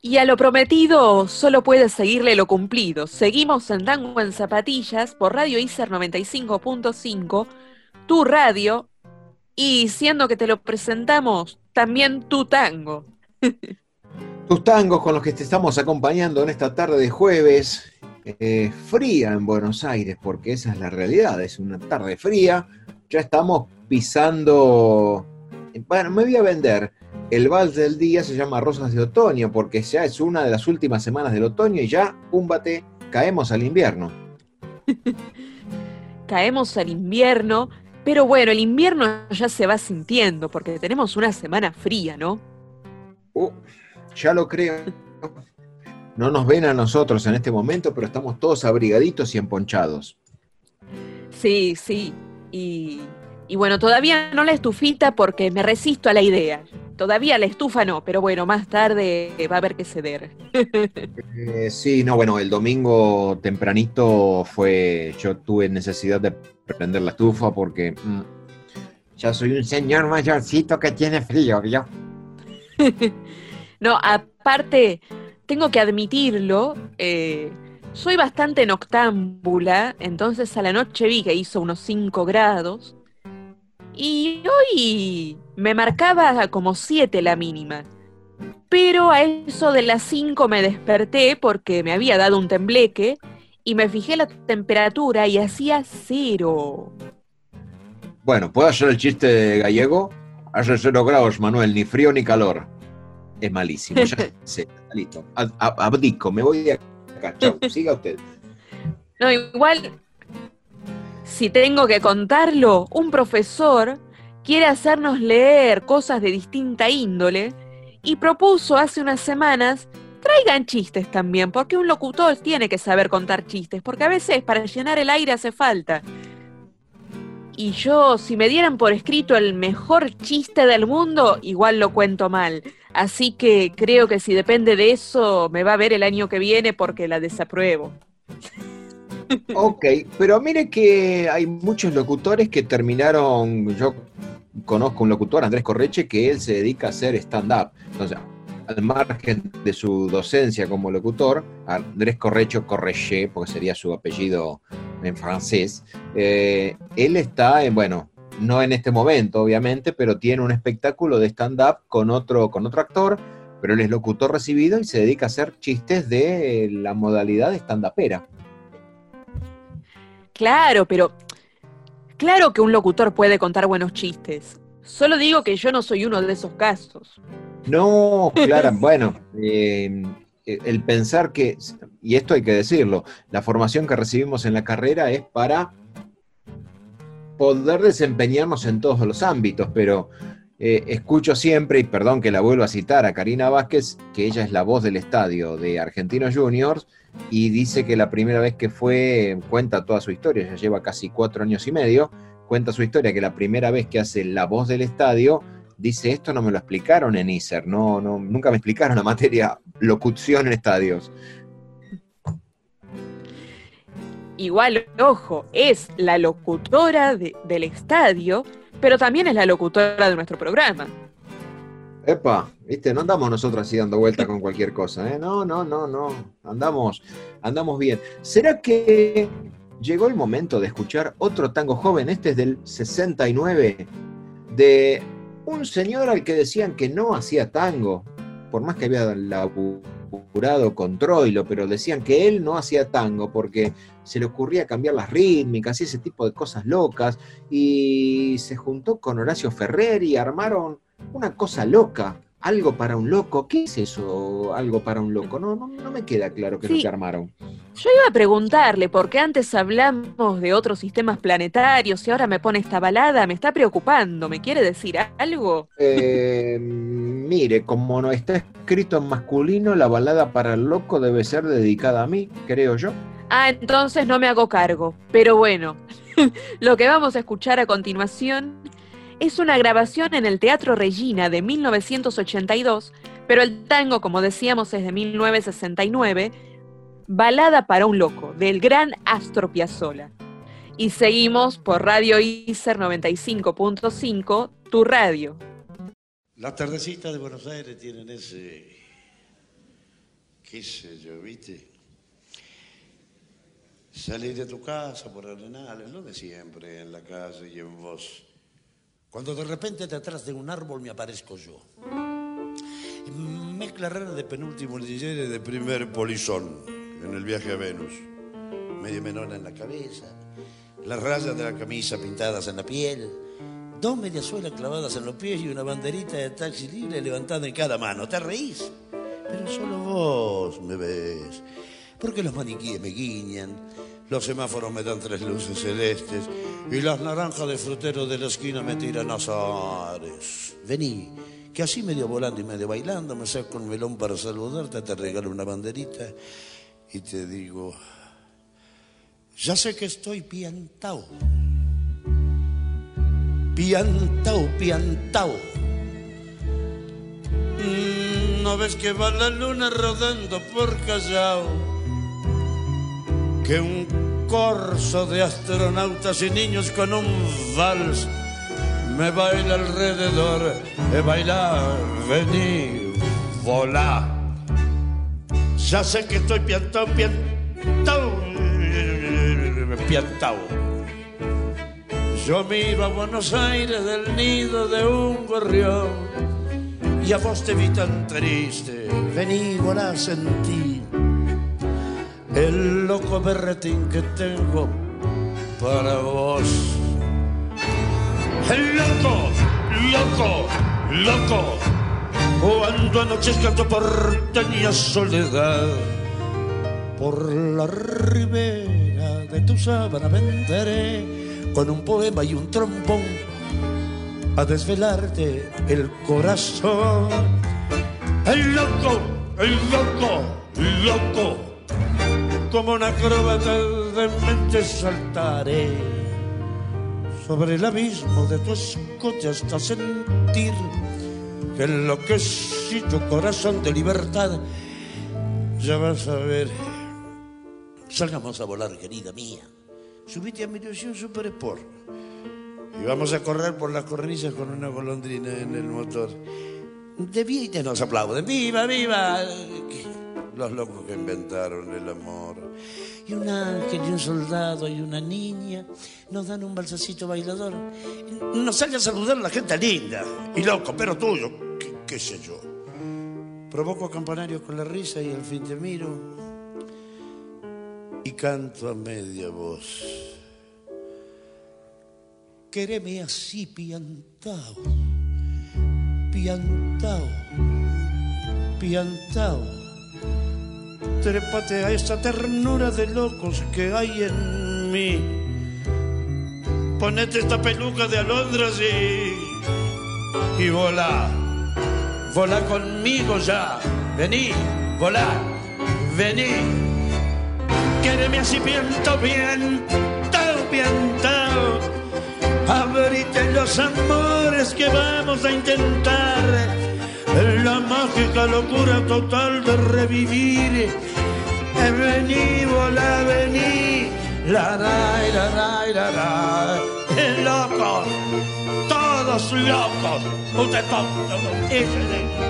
Y a lo prometido solo puedes seguirle lo cumplido. Seguimos en Tango en Zapatillas por Radio ICER 95.5, tu radio, y siendo que te lo presentamos, también tu tango. Tus tangos con los que te estamos acompañando en esta tarde de jueves, eh, fría en Buenos Aires, porque esa es la realidad, es una tarde fría. Ya estamos pisando. Bueno, me voy a vender el vals del día se llama Rosas de Otoño porque ya es una de las últimas semanas del otoño y ya, púmbate, caemos al invierno. caemos al invierno, pero bueno, el invierno ya se va sintiendo porque tenemos una semana fría, ¿no? Uh, ya lo creo. No nos ven a nosotros en este momento, pero estamos todos abrigaditos y emponchados. Sí, sí. Y, y bueno, todavía no la estufita porque me resisto a la idea. Todavía la estufa no, pero bueno, más tarde va a haber que ceder. Eh, sí, no, bueno, el domingo tempranito fue, yo tuve necesidad de prender la estufa porque mm, ya soy un señor mayorcito que tiene frío, ¿vio? no, aparte, tengo que admitirlo, eh, soy bastante noctámbula, entonces a la noche vi que hizo unos 5 grados y hoy me marcaba como 7 la mínima. Pero a eso de las 5 me desperté porque me había dado un tembleque y me fijé la temperatura y hacía cero. Bueno, ¿puedo hacer el chiste gallego? Hace cero grados, Manuel, ni frío ni calor. Es malísimo, ya sé, listo. Abdico, me voy de acá. Chau, siga usted. No, igual si tengo que contarlo, un profesor quiere hacernos leer cosas de distinta índole y propuso hace unas semanas traigan chistes también, porque un locutor tiene que saber contar chistes, porque a veces para llenar el aire hace falta. Y yo, si me dieran por escrito el mejor chiste del mundo, igual lo cuento mal. Así que creo que si depende de eso, me va a ver el año que viene porque la desapruebo. Ok, pero mire que hay muchos locutores que terminaron, yo conozco un locutor, Andrés Correche, que él se dedica a hacer stand-up. Entonces, al margen de su docencia como locutor, Andrés Correcho Correche, porque sería su apellido en francés, eh, él está, en, bueno, no en este momento, obviamente, pero tiene un espectáculo de stand-up con otro, con otro actor, pero él es locutor recibido y se dedica a hacer chistes de la modalidad stand-upera. Claro, pero claro que un locutor puede contar buenos chistes. Solo digo que yo no soy uno de esos casos. No, claro, bueno, eh, el pensar que, y esto hay que decirlo, la formación que recibimos en la carrera es para poder desempeñarnos en todos los ámbitos, pero eh, escucho siempre, y perdón que la vuelvo a citar a Karina Vázquez, que ella es la voz del estadio de Argentinos Juniors, y dice que la primera vez que fue, cuenta toda su historia, ya lleva casi cuatro años y medio, cuenta su historia que la primera vez que hace la voz del estadio, dice esto no me lo explicaron en ISER, no, no, nunca me explicaron la materia locución en estadios. Igual, ojo, es la locutora del estadio, pero también es la locutora de nuestro programa. Epa, viste, no andamos nosotros así dando vueltas con cualquier cosa, ¿eh? No, no, no, no. Andamos, andamos bien. ¿Será que llegó el momento de escuchar otro tango joven? Este es del 69, de un señor al que decían que no hacía tango, por más que había laburado con Troilo, pero decían que él no hacía tango porque se le ocurría cambiar las rítmicas y ese tipo de cosas locas, y se juntó con Horacio Ferrer y armaron una cosa loca, algo para un loco. ¿Qué es eso, algo para un loco? No, no, no me queda claro qué es lo que armaron. Yo iba a preguntarle, porque antes hablamos de otros sistemas planetarios y ahora me pone esta balada, me está preocupando, ¿me quiere decir algo? Eh, mire, como no está escrito en masculino, la balada para el loco debe ser dedicada a mí, creo yo. Ah, entonces no me hago cargo. Pero bueno, lo que vamos a escuchar a continuación es una grabación en el Teatro Regina de 1982, pero el tango, como decíamos, es de 1969, Balada para un Loco, del gran Astro Piazzolla. Y seguimos por Radio ICER 95.5, tu radio. Las tardecitas de Buenos Aires tienen ese, qué sé yo, ¿viste? Salir de tu casa por arenales, no de siempre, en la casa y en vos. Cuando de repente detrás de un árbol me aparezco yo. Mezcla rara de penúltimo DJ de primer polizón en el viaje a Venus. Media menona en la cabeza, las rayas de la camisa pintadas en la piel, dos mediasuelas clavadas en los pies y una banderita de taxi libre levantada en cada mano. ¿Te reís? Pero solo vos me ves. Porque los maniquíes me guiñan, los semáforos me dan tres luces celestes y las naranjas de frutero de la esquina me tiran azares. Vení, que así medio volando y medio bailando me saco un melón para saludarte, te regalo una banderita y te digo, ya sé que estoy piantao. Piantao, piantao. Mm, ¿No ves que va la luna rodando por Callao? que un corso de astronautas y niños con un vals me baila alrededor. de bailar, vení, volá. Ya sé que estoy piantao, piantao, piantao. Yo miro a Buenos Aires del nido de un gorrión y a vos te vi tan triste. Vení, volá, sentí el loco berretín que tengo para vos. El loco, loco, loco, cuando anochezca por porteña soledad, por la ribera de tu sábana venderé con un poema y un trombón a desvelarte el corazón. El loco, el loco, loco como una acróbata de mente saltaré sobre el abismo de tu escote hasta sentir que enloquecido corazón de libertad ya vas a ver. Salgamos a volar, querida mía. Subite a mi ilusión Super Sport y vamos a correr por las cornisas con una golondrina en el motor. De vida nos aplauden. ¡Viva, viva! Los locos que inventaron el amor. Y un ángel y un soldado y una niña nos dan un balsacito bailador. Nos sale a saludar la gente linda y loco, pero tuyo, qué, qué sé yo. Provoco campanarios con la risa y al fin te miro y canto a media voz. Quereme así piantao, piantao, piantao. Trépate a esa ternura de locos que hay en mí. Ponete esta peluca de alondras y, y volá. Volá conmigo ya. Vení, volá, vení. Quéreme así piantao, piantao, piantao. Abrite los amores que vamos a intentar. La mágica locura total de revivir. Vení, volá, vení. La, la, la, la, la. Eh, Locos, todos locos. Usted todos,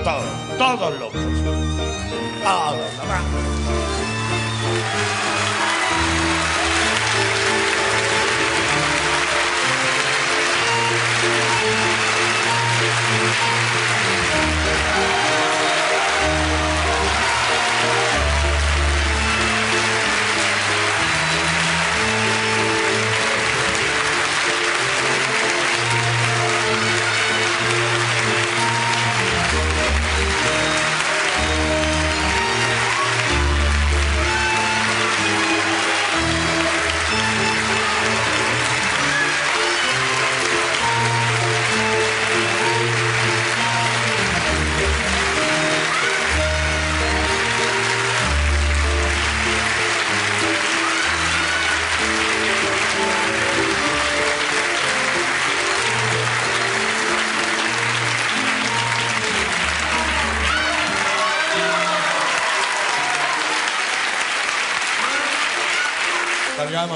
todos, todos locos. Todos,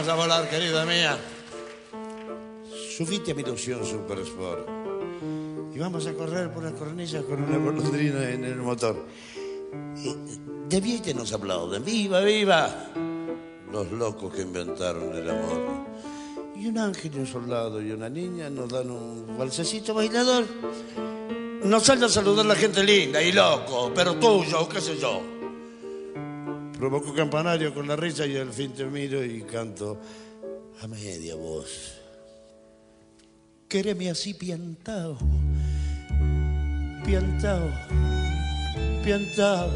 Salgamos a volar, querida mía. Subite a mi ilusión Super Sport. Y vamos a correr por las cornillas con una golondrina en el motor. Y nos aplauden. ¡Viva, viva! Los locos que inventaron el amor. Y un ángel y un soldado y una niña nos dan un balsecito bailador. Nos sale a saludar la gente linda y loco, pero tuyo, qué sé yo. Provoco campanario con la risa y al fin te miro y canto a media voz. Quéreme así piantao, piantao, piantao.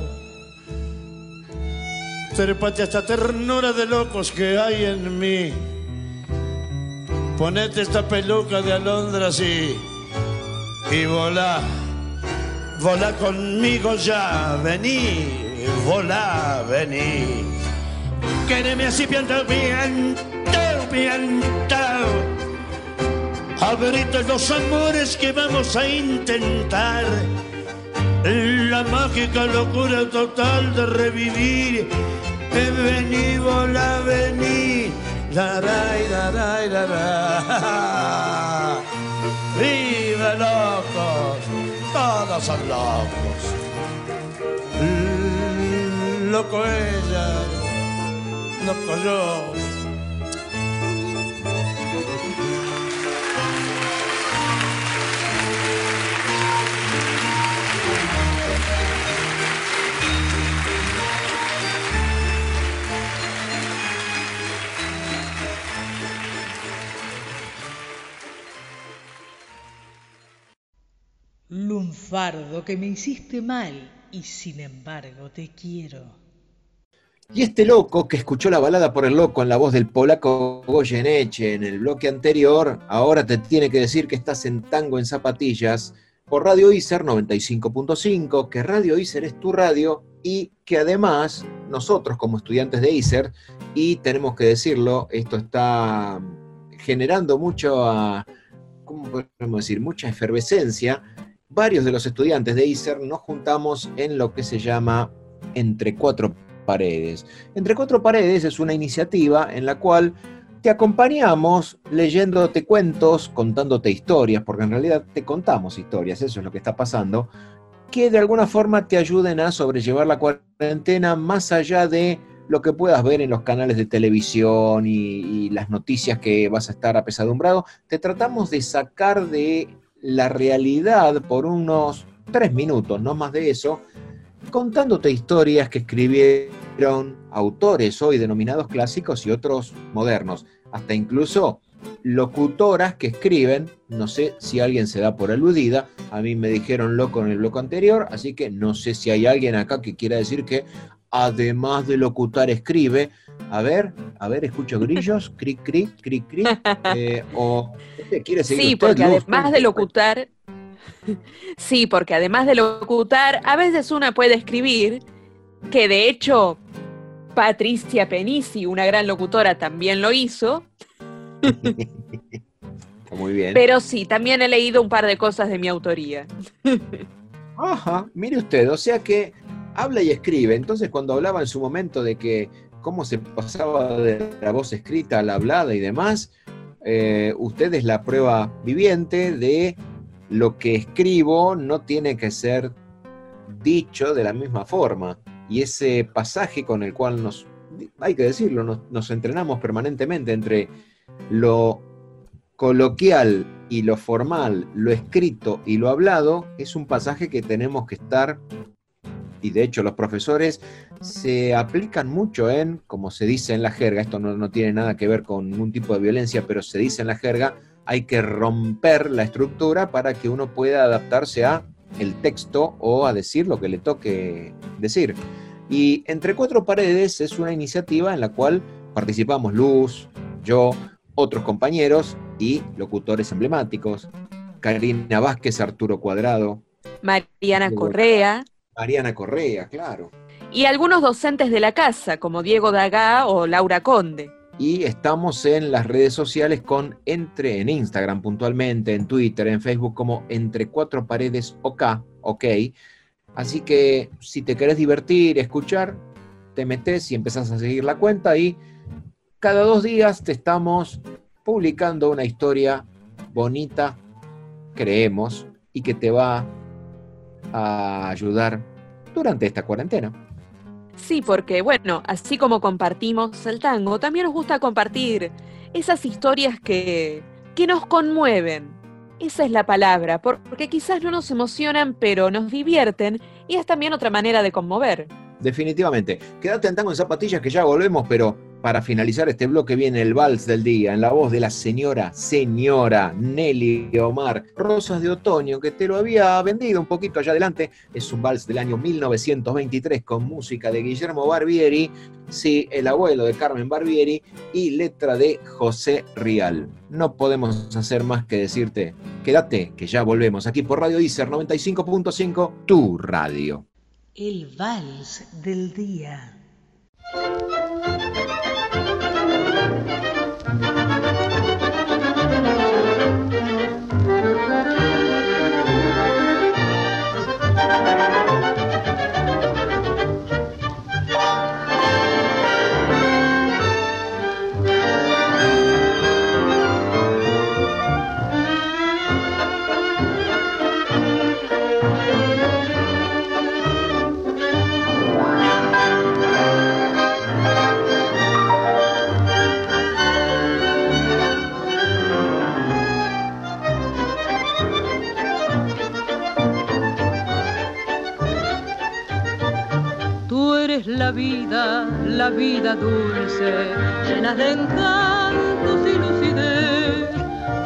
Trépate a esta ternura de locos que hay en mí. Ponete esta peluca de alondras y, y volá. Volá conmigo ya, vení, volá, vení. Quéreme así piantao, piantao, piantao. Abrite los amores que vamos a intentar. La mágica locura total de revivir. Vení, volá, vení. La, ra, y la, ra, y la, ra. ¡Viva locos! Todos son locos. Loco ella, loco yo. Lunfardo, que me hiciste mal y sin embargo te quiero. Y este loco que escuchó la balada por el loco en la voz del polaco Goyeneche en el bloque anterior, ahora te tiene que decir que estás en tango en zapatillas por Radio Iser 95.5, que Radio Iser es tu radio y que además nosotros como estudiantes de Iser, y tenemos que decirlo, esto está generando mucho, ah, ¿cómo podemos decir? Mucha efervescencia. Varios de los estudiantes de Iser nos juntamos en lo que se llama Entre Cuatro Paredes. Entre Cuatro Paredes es una iniciativa en la cual te acompañamos leyéndote cuentos, contándote historias, porque en realidad te contamos historias, eso es lo que está pasando, que de alguna forma te ayuden a sobrellevar la cuarentena más allá de lo que puedas ver en los canales de televisión y, las noticias que vas a estar apesadumbrado. Te tratamos de sacar de la realidad por unos tres minutos, no más de eso, contándote historias que escribieron autores hoy denominados clásicos y otros modernos, hasta incluso locutoras que escriben, no sé si alguien se da por aludida, a mí me dijeron loco en el bloque anterior, así que no sé si hay alguien acá que quiera decir que además de locutar escribe, a ver, a ver, escucho grillos, cric, cric, cric, cric, eh, o quiere seguir Sí, porque además de locutar, sí, porque además de locutar, a veces una puede escribir, que de hecho Patricia Penisi, una gran locutora, también lo hizo, muy bien. Pero sí, también he leído un par de cosas de mi autoría. Ajá, mire usted, o sea que habla y escribe. Entonces, cuando hablaba en su momento de que cómo se pasaba de la voz escrita a la hablada y demás, eh, usted es la prueba viviente de lo que escribo no tiene que ser dicho de la misma forma. Y ese pasaje con el cual nos, hay que decirlo, nos, entrenamos permanentemente entre lo coloquial y lo formal, lo escrito y lo hablado, es un pasaje que tenemos que estar, y de hecho los profesores se aplican mucho en, como se dice en la jerga, esto no, tiene nada que ver con ningún tipo de violencia, pero se dice en la jerga, hay que romper la estructura para que uno pueda adaptarse a el texto o a decir lo que le toque decir. Y Entre Cuatro Paredes es una iniciativa en la cual participamos Luz, yo, otros compañeros y locutores emblemáticos. Karina Vázquez, Arturo Cuadrado. Mariana Correa. Mariana Correa, claro. Y algunos docentes de la casa, como Diego Dagá o Laura Conde. Y estamos en las redes sociales con Entre, en Instagram puntualmente, en Twitter, en Facebook como Entre Cuatro Paredes OK, ok. Así que si te querés divertir, escuchar, te metes y empezás a seguir la cuenta y cada dos días te estamos publicando una historia bonita, creemos, y que te va a ayudar durante esta cuarentena. Sí, porque bueno, así como compartimos el tango, también nos gusta compartir esas historias que, que nos conmueven. Esa es la palabra, porque quizás no nos emocionan, pero nos divierten y es también otra manera de conmover. Definitivamente. Quédate en tango en zapatillas que ya volvemos, pero para finalizar este bloque viene el vals del día en la voz de la señora, señora Nelly Omar. Rosas de Otoño, que te lo había vendido un poquito allá adelante. Es un vals del año 1923 con música de Guillermo Barbieri, sí, el abuelo de Carmen Barbieri y letra de José Rial. No podemos hacer más que decirte, quédate, que ya volvemos aquí por Radio Icer 95.5, tu radio. El vals del día. Thank you. La vida, la vida dulce, llena de encantos y lucidez.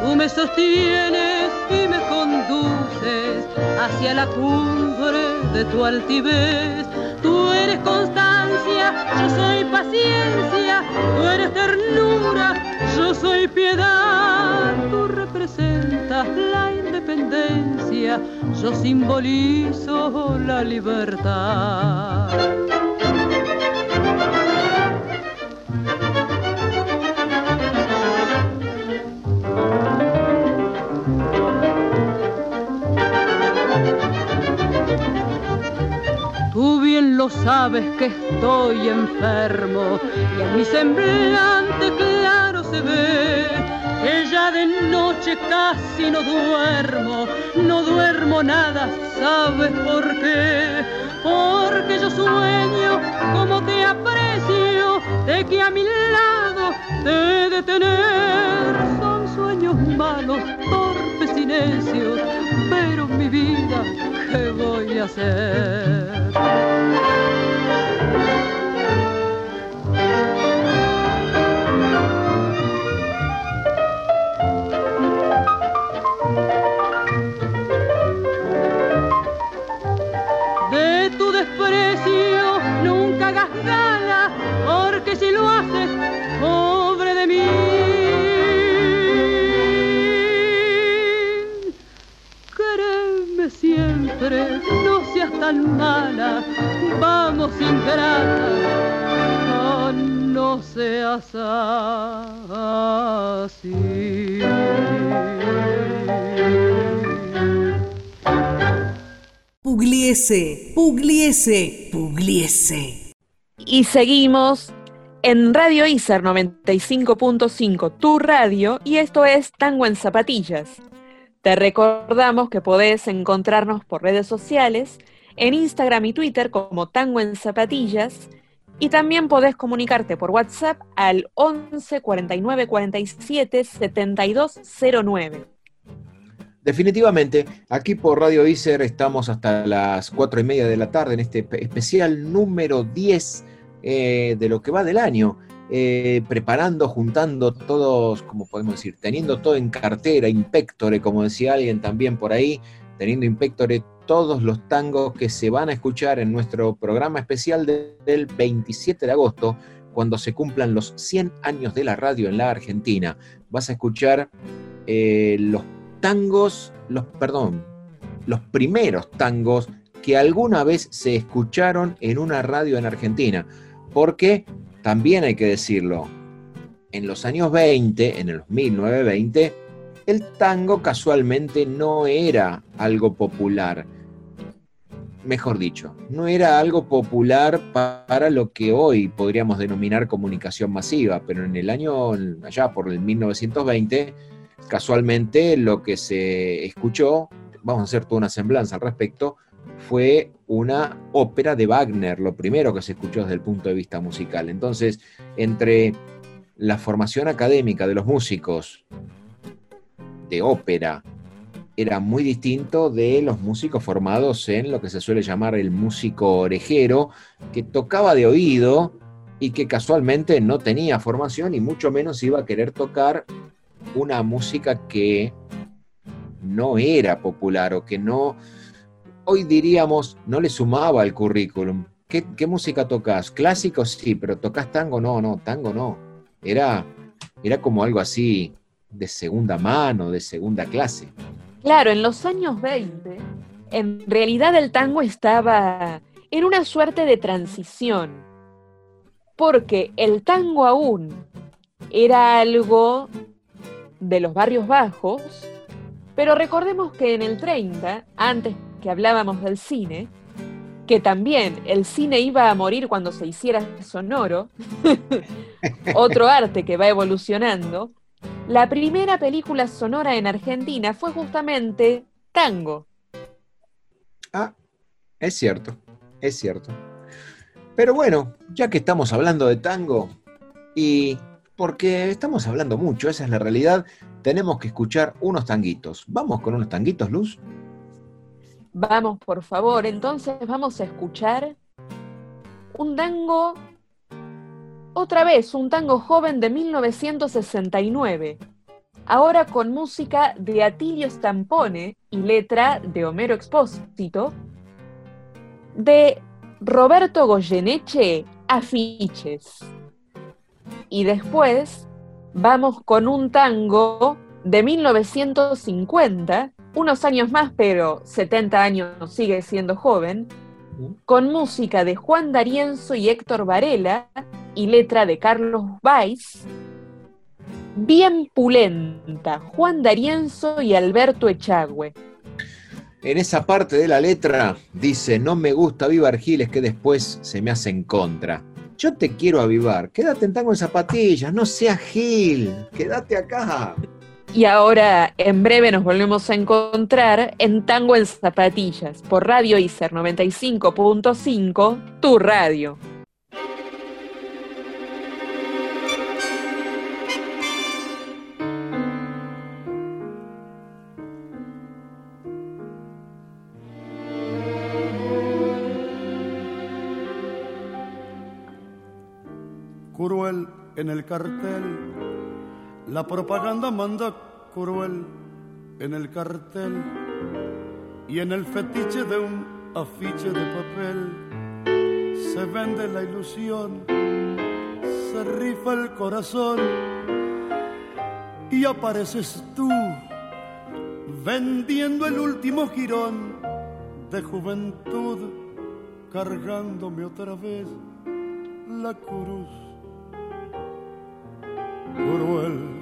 Tú me sostienes y me conduces hacia la cumbre de tu altivez. Tú eres constancia, yo soy paciencia, tú eres ternura, yo soy piedad. Tú representas la independencia, yo simbolizo la libertad. sabes que estoy enfermo y en mi semblante claro se ve ya de noche casi no duermo, no duermo nada, ¿sabes por qué? Porque yo sueño como te aprecio, de que a mi lado te de tener. Son sueños malos, torpes y necios, pero mi vida, ¿qué voy a hacer? Si lo haces, pobre de mí. Créeme siempre, no seas tan mala, vamos ingrata, ah, no seas así. Pugliese, Pugliese, Pugliese. Y seguimos en Radio ICER 95.5, tu radio, y esto es Tango en Zapatillas. Te recordamos que podés encontrarnos por redes sociales, en Instagram y Twitter como Tango en Zapatillas, y también podés comunicarte por WhatsApp al 11 49 47 7209. Definitivamente, aquí por Radio Iser estamos hasta las cuatro y media de la tarde en este especial número 10 eh, de lo que va del año, eh, preparando, juntando todos, como podemos decir, teniendo todo en cartera, impectore, como decía alguien también por ahí, teniendo impectore todos los tangos que se van a escuchar en nuestro programa especial de, del 27 de agosto, cuando se cumplan los 100 años de la radio en la Argentina. Vas a escuchar eh, los tangos, los, perdón, los primeros tangos que alguna vez se escucharon en una radio en Argentina. Porque también hay que decirlo, en los años 20, en el 1920, el tango casualmente no era algo popular. Mejor dicho, no era algo popular para lo que hoy podríamos denominar comunicación masiva, pero en el año, allá por el 1920, casualmente lo que se escuchó, vamos a hacer toda una semblanza al respecto, fue una ópera de Wagner, lo primero que se escuchó desde el punto de vista musical. Entonces, entre la formación académica de los músicos de ópera era muy distinto de los músicos formados en lo que se suele llamar el músico orejero, que tocaba de oído y que casualmente no tenía formación y mucho menos iba a querer tocar una música que no era popular o que no, hoy diríamos, no le sumaba al currículum. ¿Qué, música tocas? ¿Clásico? Sí, pero tocas tango? No, no, tango no. Era, era como algo así de segunda mano, de segunda clase. Claro, en los años 20, en realidad el tango estaba en una suerte de transición, porque el tango aún era algo de los barrios bajos, pero recordemos que en el 30, antes que hablábamos del cine, que también el cine iba a morir cuando se hiciera sonoro, otro arte que va evolucionando, la primera película sonora en Argentina fue justamente Tango. Ah, es cierto, es cierto. Pero bueno, ya que estamos hablando de tango, y porque estamos hablando mucho, esa es la realidad, tenemos que escuchar unos tanguitos. ¿Vamos con unos tanguitos, Luz? Vamos, por favor, entonces vamos a escuchar un tango, otra vez, un tango joven de 1969, ahora con música de Atilio Stampone y letra de Homero Expósito, de Roberto Goyeneche, Afiches. Y después vamos con un tango de 1950, unos años más, pero 70 años sigue siendo joven, con música de Juan D'Arienzo y Héctor Varela y letra de Carlos Weiss, bien pulenta, Juan D'Arienzo y Alberto Echagüe. En esa parte de la letra dice, no me gusta avivar giles que después se me hacen contra. Yo te quiero avivar, quédate en tango en zapatillas, no seas gil, quédate acá. Y ahora, en breve, nos volvemos a encontrar en Tango en Zapatillas por Radio ICER 95.5, tu radio. Cruel en el cartel la propaganda manda cruel en el cartel y en el fetiche de un afiche de papel. Se vende la ilusión, se rifa el corazón y apareces tú vendiendo el último girón de juventud, cargándome otra vez la cruz. Cruel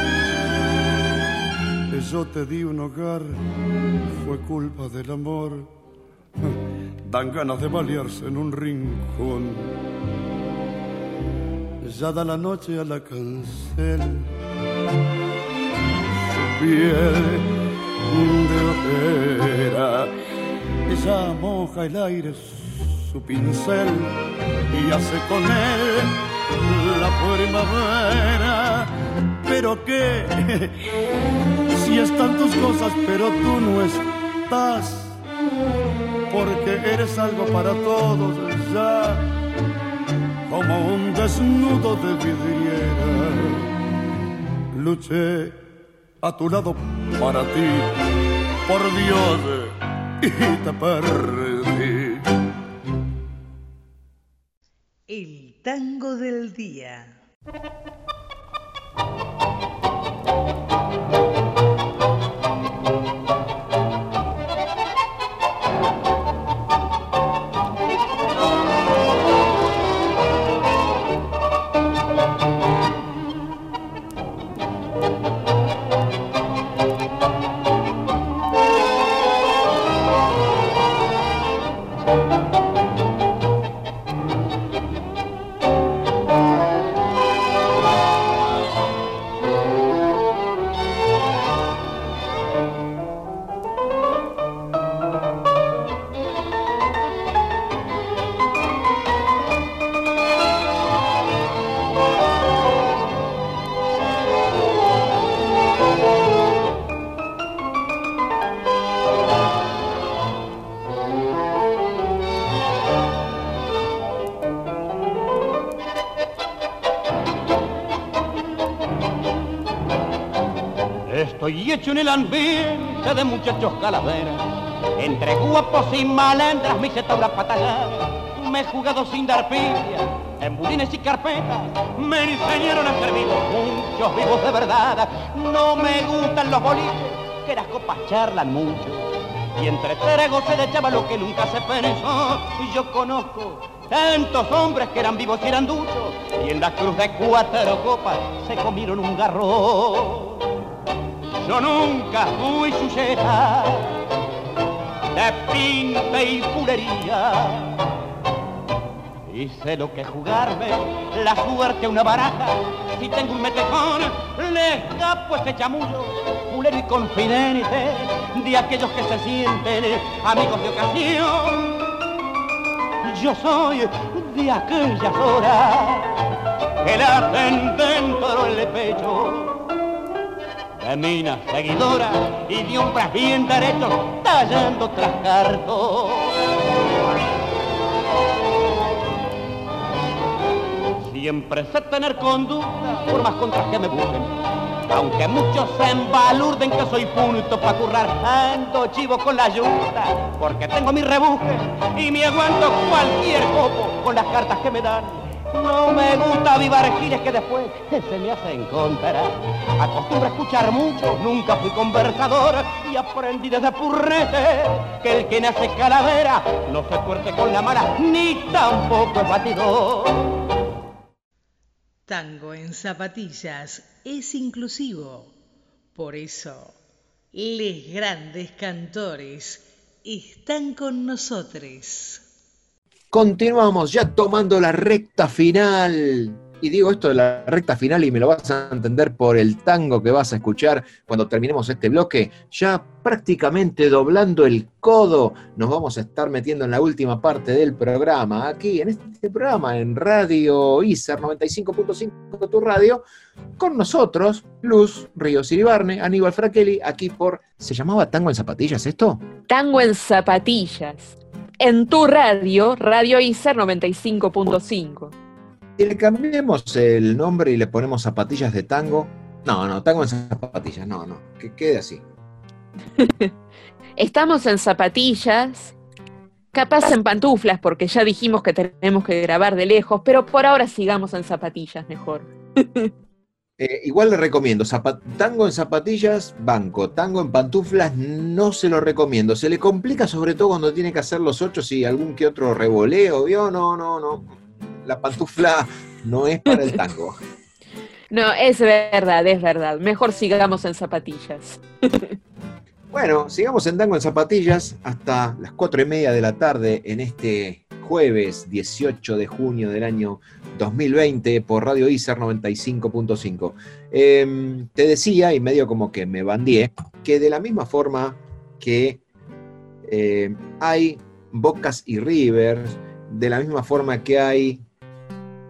yo te di un hogar fue culpa del amor. Dan ganas de balearse en un rincón. Ya da la noche a la cancel. Su piel de ojera. Ya moja el aire su pincel y hace con él la primavera. Pero qué si están tus cosas, pero tú no estás, porque eres algo para todos ya, como un desnudo de vidriera. Luché a tu lado para ti, por Dios, y te perdí. El tango del día. El ambiente de muchachos calaveras. Entre guapos y malandras me hice la patagar. Me he jugado sin dar pilla, en budines y carpetas. Me enseñaron a ser vivos, muchos vivos de verdad. No me gustan los boliches, que las copas charlan mucho. Y entre tragos se echaba lo que nunca se pensó. Y yo conozco tantos hombres que eran vivos y eran duchos. Y en la cruz de cuatro copas se comieron un garro yo nunca fui suceta de pinta y pulería. y sé lo que jugarme la suerte a una baraja. Si tengo un metejón, le escapo ese chamullo, culero y confidente de aquellos que se sienten amigos de ocasión. Yo soy de aquellas horas que le hacen dentro el pecho de minas seguidoras y de bien derechos tallando tras cartón. Siempre sé tener conducta por más contras que me busquen. Aunque muchos se embalurden que soy punto para currar, ando chivo con la ayuda, porque tengo mi rebuje y me aguanto cualquier copo con las cartas que me dan. No me gusta avivar giles que después se me hacen contra. Acostumbro a escuchar mucho, nunca fui conversador y aprendí desde purrete que el que nace calavera no se tuerce con la mala ni tampoco es batidor. Tango en zapatillas es inclusivo. Por eso, les grandes cantores están con nosotros. Continuamos ya tomando la recta final y digo esto de la recta final y me lo vas a entender por el tango que vas a escuchar cuando terminemos este bloque, ya prácticamente doblando el codo, nos vamos a estar metiendo en la última parte del programa, aquí en este programa, en Radio ISER 95.5 tu radio, con nosotros, Luz Ríos Iribarne, Aníbal Fraquelli, aquí por... ¿Se llamaba Tango en Zapatillas esto? Tango en Zapatillas. En tu radio, Radio ISER 95.5 le cambiemos el nombre y le ponemos zapatillas de tango. No, no, tango en zapatillas, no, no, que quede así. Estamos en zapatillas, capaz en pantuflas, porque ya dijimos que tenemos que grabar de lejos, pero por ahora sigamos en zapatillas mejor. Eh, igual le recomiendo, tango en zapatillas, banco, tango en pantuflas, no se lo recomiendo. Se le complica sobre todo cuando tiene que hacer los ocho y algún que otro revoleo, ¿vio? No, no, no la pantufla no es para el tango. No, es verdad, es verdad. Mejor sigamos en zapatillas. Bueno, sigamos en tango en zapatillas hasta las cuatro y media de la tarde en este jueves 18 de junio del año 2020 por Radio ISER 95.5. Em, te decía, y medio como que me bandié, que de la misma forma que eh, hay Bocas y Rivers, de la misma forma que hay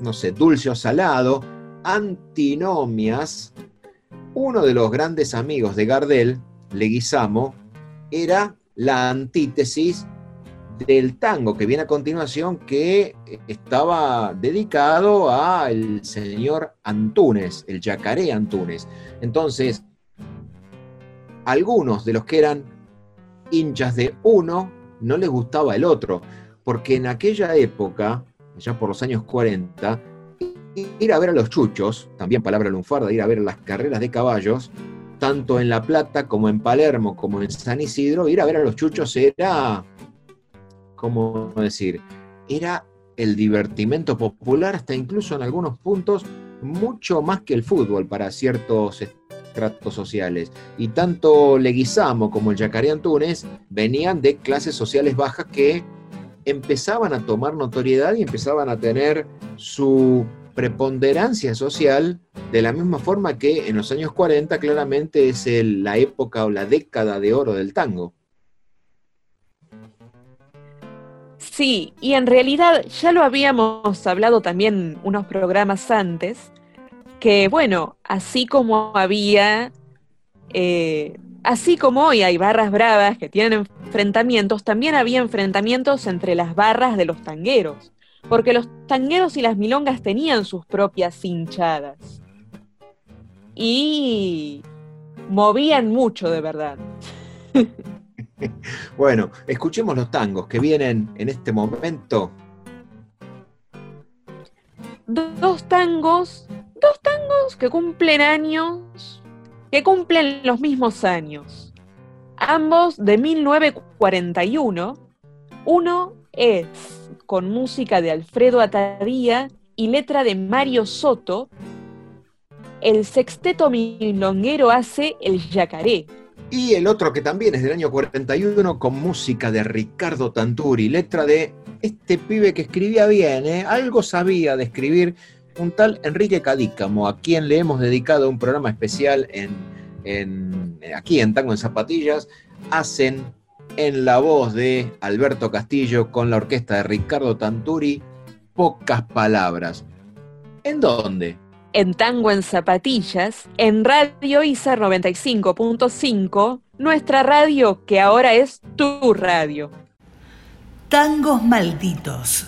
no sé, dulce o salado, antinomias, uno de los grandes amigos de Gardel, Leguizamo, era la antítesis del tango que viene a continuación, que estaba dedicado al señor Antunes, el yacaré Antunes. Entonces, algunos de los que eran hinchas de uno no les gustaba el otro, porque en aquella época ya por los años 40, ir a ver a los chuchos, también palabra lunfarda, ir a ver las carreras de caballos, tanto en La Plata como en Palermo, como en San Isidro, ir a ver a los chuchos era, ¿cómo decir? Era el divertimento popular, hasta incluso en algunos puntos, mucho más que el fútbol para ciertos estratos sociales. Y tanto Leguizamo como el Yacaré Antunes venían de clases sociales bajas que empezaban a tomar notoriedad y empezaban a tener su preponderancia social de la misma forma que en los años 40 claramente es la época o la década de oro del tango. Sí, y en realidad ya lo habíamos hablado también unos programas antes, que bueno, así como había eh, Así como hoy hay barras bravas que tienen enfrentamientos, también había enfrentamientos entre las barras de los tangueros, porque los tangueros y las milongas tenían sus propias hinchadas. Y movían mucho de verdad. bueno, escuchemos los tangos que vienen en este momento. Dos tangos, dos tangos que cumplen años que cumplen los mismos años, ambos de 1941. Uno es con música de Alfredo Atadía y letra de Mario Soto. El sexteto milonguero hace El Yacaré, Y el otro que también es del año 41 con música de Ricardo Tanturi, letra de este pibe que escribía bien, ¿eh? algo sabía de escribir, un tal Enrique Cadícamo, a quien le hemos dedicado un programa especial en, aquí en Tango en Zapatillas, hacen en la voz de Alberto Castillo con la orquesta de Ricardo Tanturi, pocas palabras. ¿En dónde? En Tango en Zapatillas, en Radio ISA 95.5, nuestra radio que ahora es tu radio. Tangos malditos.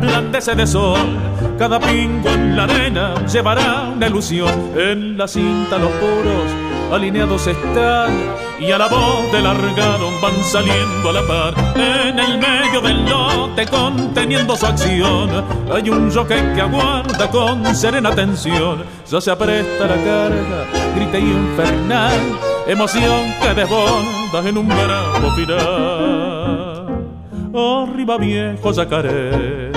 Resplandece de sol. Cada pingo en la arena llevará una ilusión. En la cinta los puros alineados están y a la voz del largado van saliendo a la par. En el medio del lote conteniendo su acción hay un jockey que aguarda con serena atención. Ya se apresta la carga, grita infernal, emoción que desborda en un bravo final arriba viejo yacaré.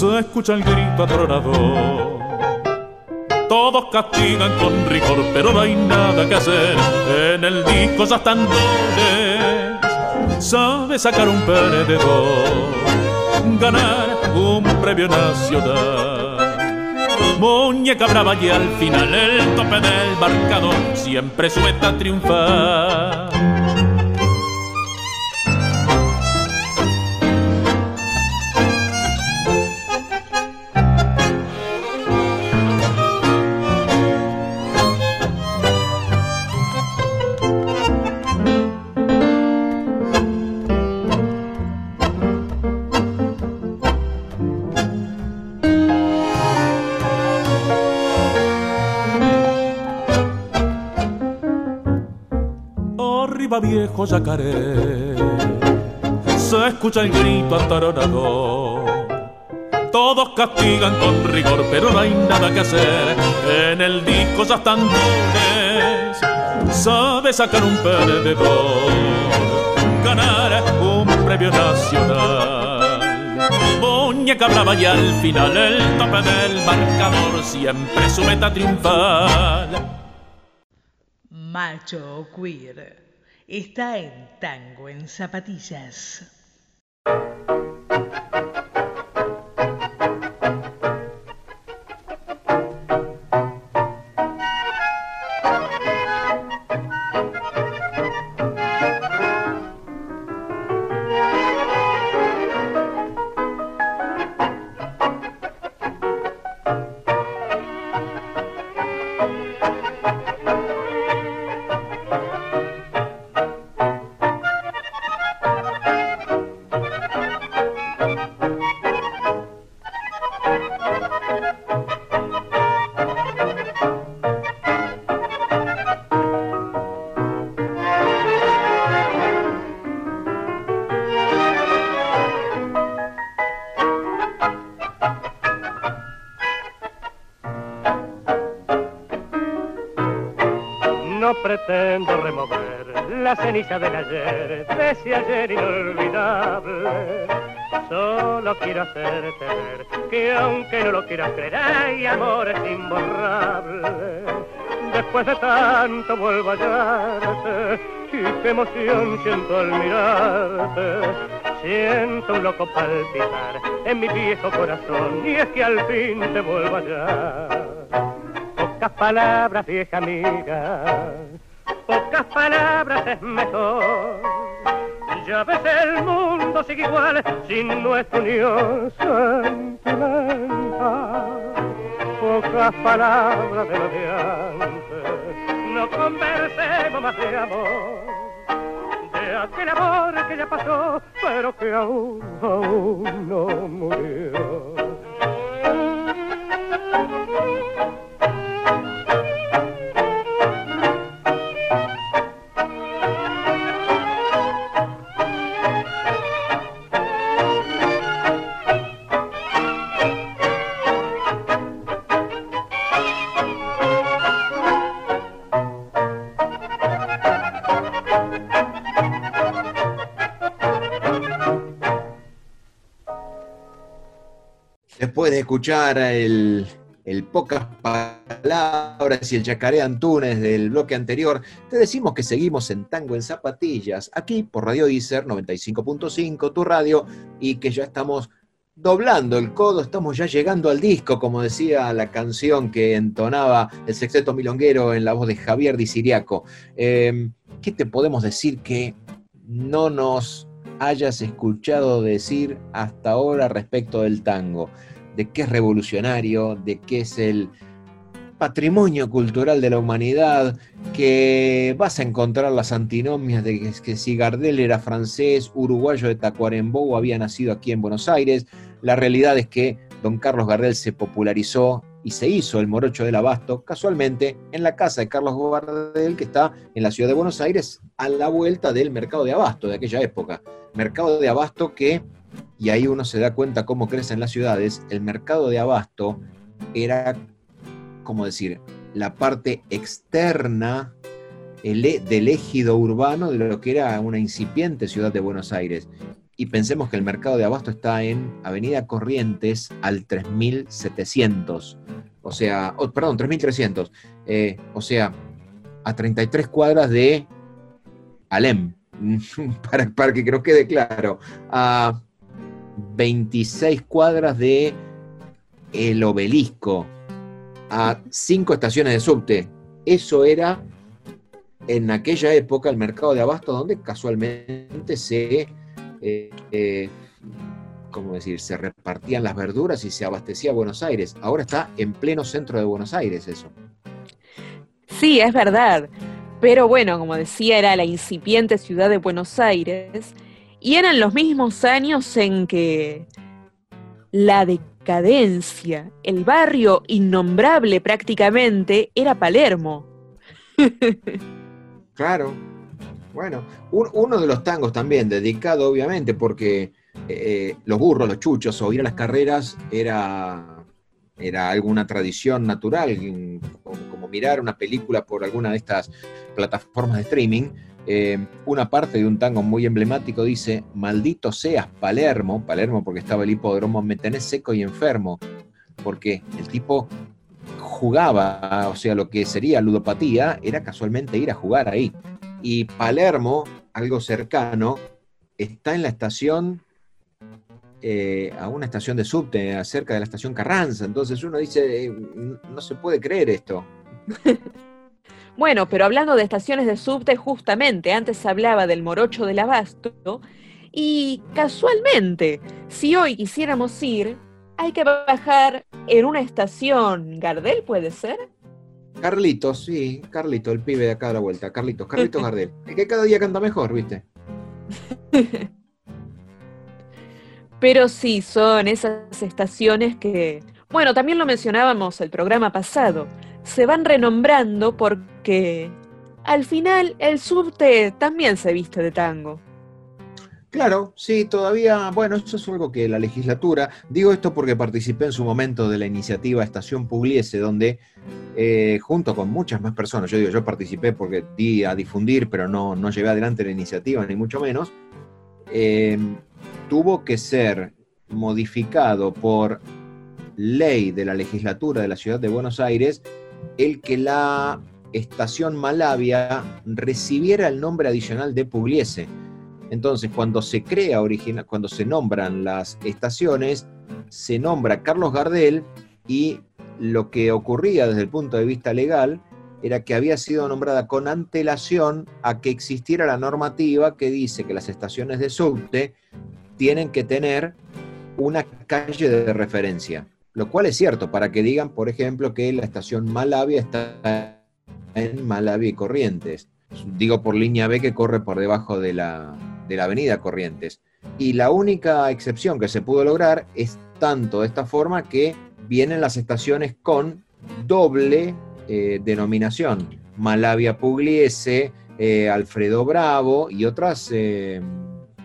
Se escucha el grito atronador. Todos castigan con rigor, pero no hay nada que hacer. En el disco ya están dones. Sabe sacar un perdedor, ganar un premio nacional. Muñeca brava y al final el tope del marcador siempre suelta triunfar. Viejo. Se escucha el grito ataronador. Todos castigan con rigor, pero no hay nada que hacer. En el disco ya están dones. Sabe sacar un perdedor, ganar un premio nacional. Muñeca brava y al final el tope del marcador siempre su meta triunfal. Macho queer está en Tango en Zapatillas. Ceniza del ayer, de ese ayer inolvidable. Solo quiero hacerte ver que aunque no lo quieras creer, hay amores imborrables. Después de tanto vuelvo a hallarte y qué emoción siento al mirarte. Siento un loco palpitar en mi viejo corazón y es que al fin te vuelvo a hallar. Pocas palabras, vieja amiga palabras es mejor. Ya ves el mundo sigue igual sin nuestra unión sentimental. Pocas palabras de lo de antes, no conversemos más de amor. De aquel amor que ya pasó, pero que aún, aún no murió. Escuchar el, pocas palabras y el yacaré Antunes del bloque anterior, te decimos que seguimos en Tango en Zapatillas, aquí por Radio Iser 95.5, tu radio, y que ya estamos doblando el codo, estamos ya llegando al disco, como decía la canción que entonaba el sexteto milonguero en la voz de Javier Di Siriaco. Eh, ¿Qué te podemos decir que no nos hayas escuchado decir hasta ahora respecto del tango? De qué es revolucionario, de qué es el patrimonio cultural de la humanidad, que vas a encontrar las antinomias de que, que si Gardel era francés, uruguayo de Tacuarembó o había nacido aquí en Buenos Aires. La realidad es que don Carlos Gardel se popularizó y se hizo el morocho del abasto casualmente en la casa de Carlos Gardel, que está en la ciudad de Buenos Aires, a la vuelta del mercado de abasto de aquella época. Mercado de abasto que y ahí uno se da cuenta cómo crecen las ciudades, el mercado de abasto era, como decir, la parte externa del ejido urbano de lo que era una incipiente ciudad de Buenos Aires. Y pensemos que el mercado de abasto está en Avenida Corrientes al 3700, o sea, perdón, 3300, eh, o sea, a 33 cuadras de Alem, para, para que creo quede claro. A 26 cuadras de el obelisco, a 5 estaciones de subte. Eso era en aquella época el mercado de abasto donde casualmente se, eh, eh, decir? se repartían las verduras y se abastecía Buenos Aires. Ahora está en pleno centro de Buenos Aires eso. Sí, es verdad. Pero bueno, como decía, era la incipiente ciudad de Buenos Aires y eran los mismos años en que la decadencia, el barrio innombrable prácticamente, era Palermo. claro. Bueno, uno de los tangos también, dedicado obviamente porque eh, los burros, los chuchos o ir a las carreras era, era alguna tradición natural, como mirar una película por alguna de estas plataformas de streaming. Eh, una parte de un tango muy emblemático dice, maldito seas Palermo, Palermo porque estaba el hipódromo, me tenés seco y enfermo, porque el tipo jugaba, o sea, lo que sería ludopatía era casualmente ir a jugar ahí. Y Palermo, algo cercano, está en la estación, eh, a una estación de subte, cerca de la estación Carranza. Entonces uno dice, eh, no se puede creer esto. Bueno, pero hablando de estaciones de subte, justamente antes hablaba del morocho del abasto, y casualmente, si hoy quisiéramos ir, hay que bajar en una estación Gardel, ¿puede ser? Carlitos, sí, Carlito, el pibe de acá a la vuelta, Carlitos, Carlitos Gardel. El que cada día canta mejor, ¿viste? Pero sí, son esas estaciones que, bueno, también lo mencionábamos el programa pasado, se van renombrando porque al final el subte también se viste de tango. Claro, sí, todavía, bueno, eso es algo que la legislatura, digo esto porque participé en su momento de la iniciativa Estación Pugliese, donde eh, junto con muchas más personas, yo digo, yo participé porque di a difundir, pero no, no llevé adelante la iniciativa, ni mucho menos, eh, tuvo que ser modificado por ley de la legislatura de la ciudad de Buenos Aires el que la estación Malavia recibiera el nombre adicional de Pugliese. Entonces, cuando se crea original, cuando se nombran las estaciones, se nombra Carlos Gardel y lo que ocurría desde el punto de vista legal era que había sido nombrada con antelación a que existiera la normativa que dice que las estaciones de subte tienen que tener una calle de referencia. Lo cual es cierto, para que digan, por ejemplo, que la estación Malavia está en Malavia y Corrientes. Digo por línea B que corre por debajo de la, de la avenida Corrientes. Y la única excepción que se pudo lograr es tanto de esta forma que vienen las estaciones con doble eh, denominación. Malavia Pugliese, eh, Alfredo Bravo y otras, eh,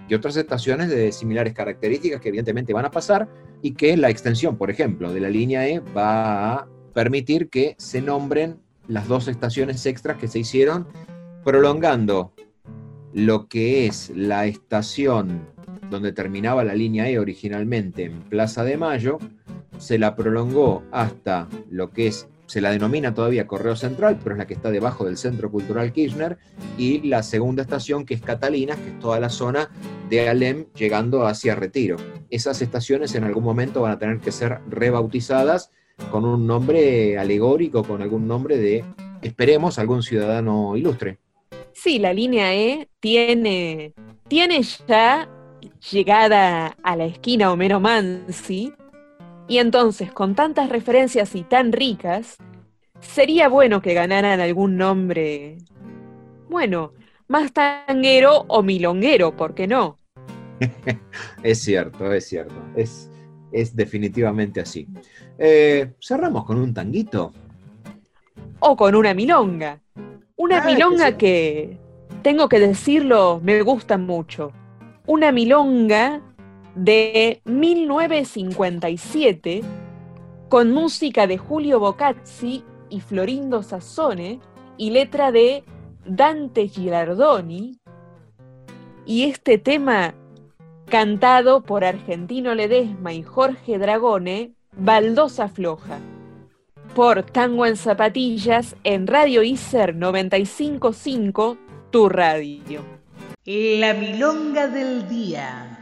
y otras estaciones de similares características que evidentemente van a pasar y que la extensión, por ejemplo, de la línea E va a permitir que se nombren las dos estaciones extras que se hicieron, prolongando lo que es la estación donde terminaba la línea E originalmente en Plaza de Mayo, se la prolongó hasta lo que es, se la denomina todavía Correo Central, pero es la que está debajo del Centro Cultural Kirchner, y la segunda estación que es Catalina, que es toda la zona de Alem llegando hacia Retiro. Esas estaciones en algún momento van a tener que ser rebautizadas con un nombre alegórico, con algún nombre de, esperemos, algún ciudadano ilustre. Sí, la línea E tiene, tiene ya llegada a la esquina Homero Mansi, y entonces con tantas referencias y tan ricas, sería bueno que ganaran algún nombre, bueno, más tanguero o milonguero, ¿por qué no? es cierto, es cierto, es, es definitivamente así. Eh, cerramos con un tanguito. O con una milonga. Una Ah, milonga que que, tengo que decirlo, me gusta mucho. Una milonga de 1957 con música de Julio Bocazzi y Florindo Sassone y letra de Dante Gilardoni. Y este tema cantado por Argentino Ledesma y Jorge Dragone, Baldosa Floja por Tango en Zapatillas en Radio ICER 955, tu radio. La milonga del día.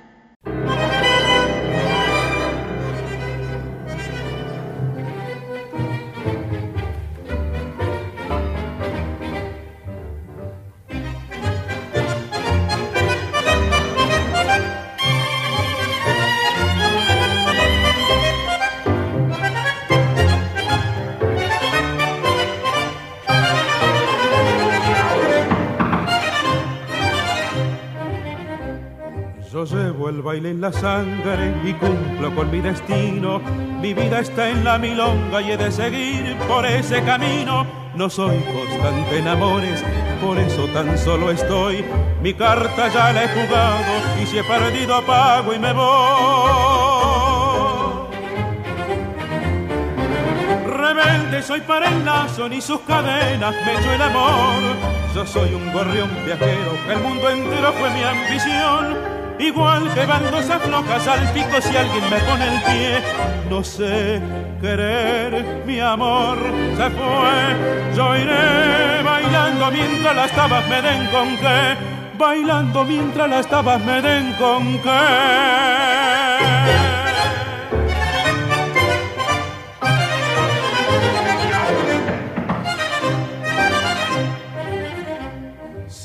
El baile en la sangre y cumplo con mi destino. Mi vida está en la milonga y he de seguir por ese camino. No soy constante en amores, por eso tan solo estoy. Mi carta ya la he jugado y si he perdido pago y me voy. Rebelde soy para el lazo, ni sus cadenas me echó el amor. Yo soy un gorrión viajero, el mundo entero fue mi ambición. Igual que baldosas flojas al pico si alguien me pone el pie. No sé querer, mi amor se fue. Yo iré bailando mientras las tabas me den con qué. Bailando mientras las tabas me den con qué.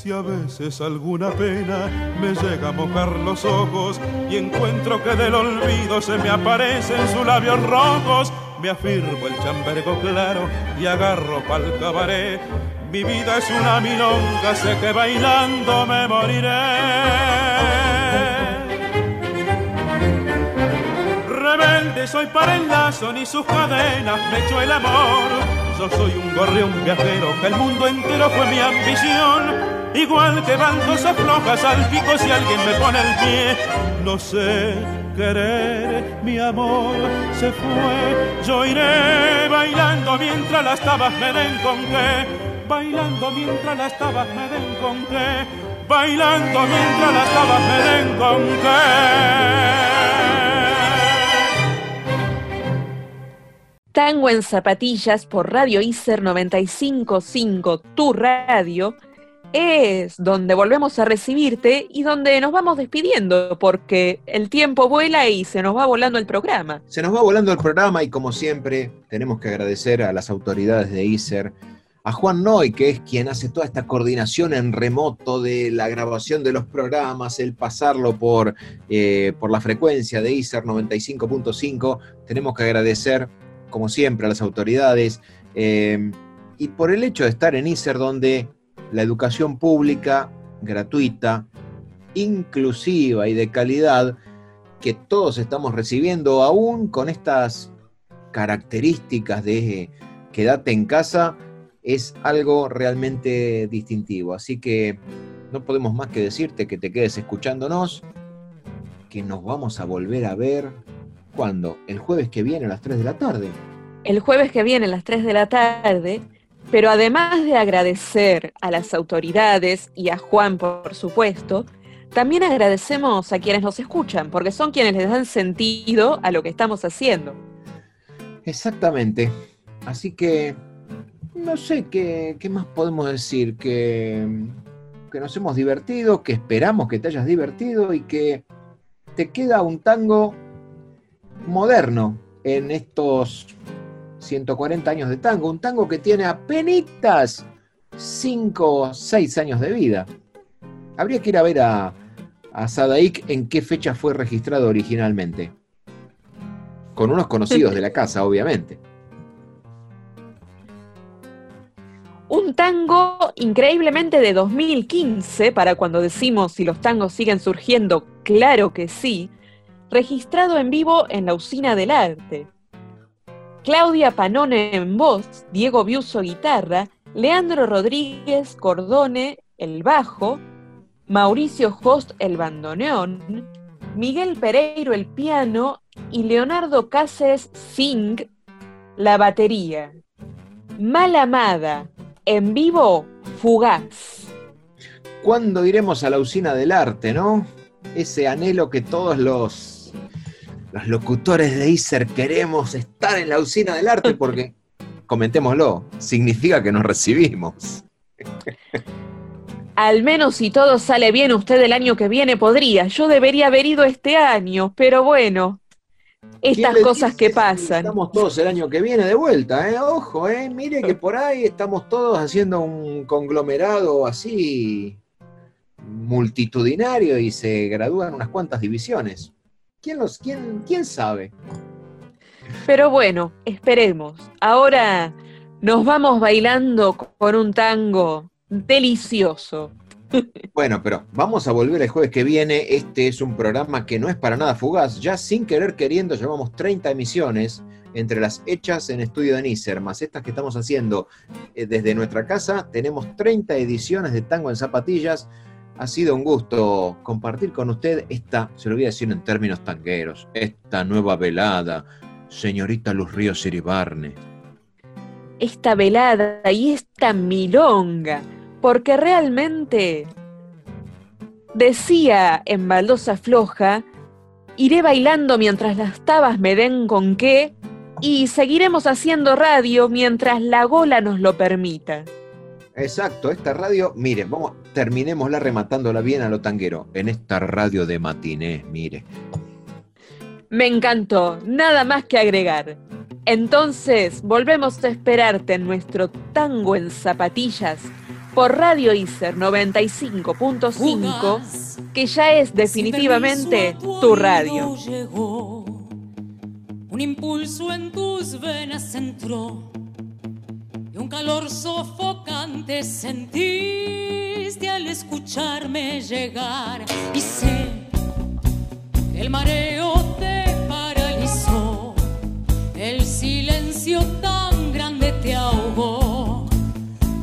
Si a veces alguna pena me llega a mojar los ojos y encuentro que del olvido se me aparecen sus labios rojos, me afirmo el chambergo claro y agarro pa'l cabaret. Mi vida es una milonga, sé que bailando me moriré. Rebelde soy para el lazo, ni sus cadenas me echó el amor. Yo soy un gorrión viajero, que el mundo entero fue mi ambición. Igual que baldosas flojas al pico si alguien me pone el pie. No sé querer, mi amor se fue. Yo iré bailando mientras las tabas me den con qué. Bailando mientras las tabas me den con qué. Bailando mientras las tabas me den con qué. Tango en Zapatillas por Radio ICER 955, tu radio, es donde volvemos a recibirte y donde nos vamos despidiendo, porque el tiempo vuela y se nos va volando el programa. Se nos va volando el programa y como siempre tenemos que agradecer a las autoridades de ICER, a Juan Noy, que es quien hace toda esta coordinación en remoto de la grabación de los programas, el pasarlo por, eh, por la frecuencia de ISER 95.5. Tenemos que agradecer, como siempre, a las autoridades eh, y por el hecho de estar en ISER, donde la educación pública, gratuita, inclusiva y de calidad, que todos estamos recibiendo, aún con estas características de quedate en casa, es algo realmente distintivo. Así que no podemos más que decirte que te quedes escuchándonos, que nos vamos a volver a ver cuando? El jueves que viene a las 3 de la tarde. El jueves que viene a las 3 de la tarde, pero además de agradecer a las autoridades y a Juan, por supuesto, también agradecemos a quienes nos escuchan, porque son quienes les dan sentido a lo que estamos haciendo. Exactamente. Así que no sé qué, más podemos decir, que, que nos hemos divertido, que esperamos que te hayas divertido y que te queda un tango moderno en estos 140 años de tango, un tango que tiene apenas 5 o 6 años de vida. Habría que ir a ver a, a Sadaik en qué fecha fue registrado originalmente. Con unos conocidos de la casa, obviamente. Un tango increíblemente de 2015, para cuando decimos si los tangos siguen surgiendo, claro que sí, registrado en vivo en la Usina del Arte. Claudia Panone en voz, Diego Biuso guitarra, Leandro Rodríguez Cordone el bajo, Mauricio Host el bandoneón, Miguel Pereiro el piano y Leonardo Cáceres Singh la batería. Mal amada, en vivo, fugaz. ¿Cuándo iremos a la usina del arte, no? Ese anhelo que todos los, los locutores de ISER queremos estar en la usina del arte porque, comentémoslo, significa que nos recibimos. Al menos si todo sale bien, usted el año que viene podría. Yo debería haber ido este año, pero bueno, estas cosas que pasan. Estamos todos el año que viene de vuelta, ¿eh? Ojo, ¿eh? Mire que por ahí estamos todos haciendo un conglomerado así multitudinario y se gradúan unas cuantas divisiones. ¿Quién, los, quién, quién sabe? Pero bueno, esperemos. Ahora nos vamos bailando con un tango delicioso. Bueno, pero vamos a volver el jueves que viene. Este es un programa que no es para nada fugaz. Ya sin querer queriendo llevamos 30 emisiones entre las hechas en estudio de Nícer, más estas que estamos haciendo eh, desde nuestra casa. Tenemos 30 ediciones de Tango en Zapatillas. Ha sido un gusto compartir con usted esta, se lo voy a decir en términos tangueros, esta nueva velada, señorita Luz Ríos Iribarne. Esta velada y esta milonga porque realmente decía en baldosa floja, iré bailando mientras las tabas me den con qué y seguiremos haciendo radio mientras la gola nos lo permita. Exacto, esta radio, mire, vamos, terminémosla rematándola bien a lo tanguero, en esta radio de matiné, mire. Me encantó, nada más que agregar. Entonces, volvemos a esperarte en nuestro tango en zapatillas por Radio ICER 95.5, que ya es definitivamente tu radio. Un impulso en tus venas entró un calor sofocante sentiste al escucharme llegar. Y sé, el mareo te paralizó, el silencio tan grande te ahogó,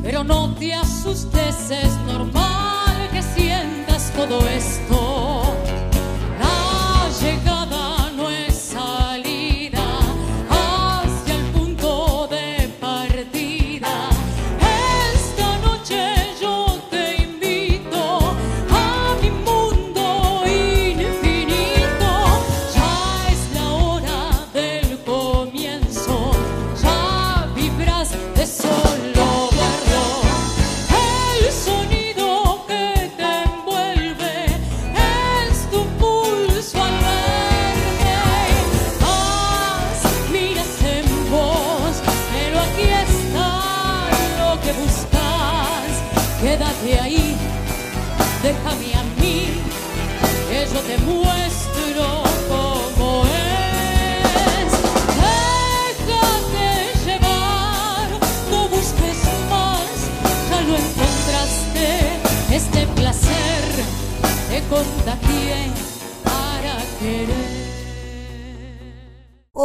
pero no te asustes, es normal que sientas todo esto.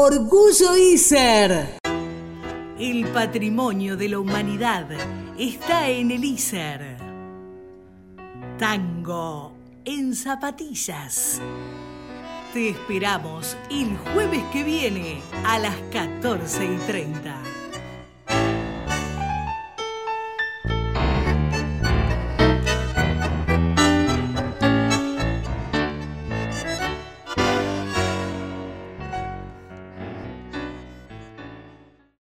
Orgullo ISER. El patrimonio de la humanidad está en el ISER. Tango en zapatillas. Te esperamos el jueves que viene a las 14 y 30.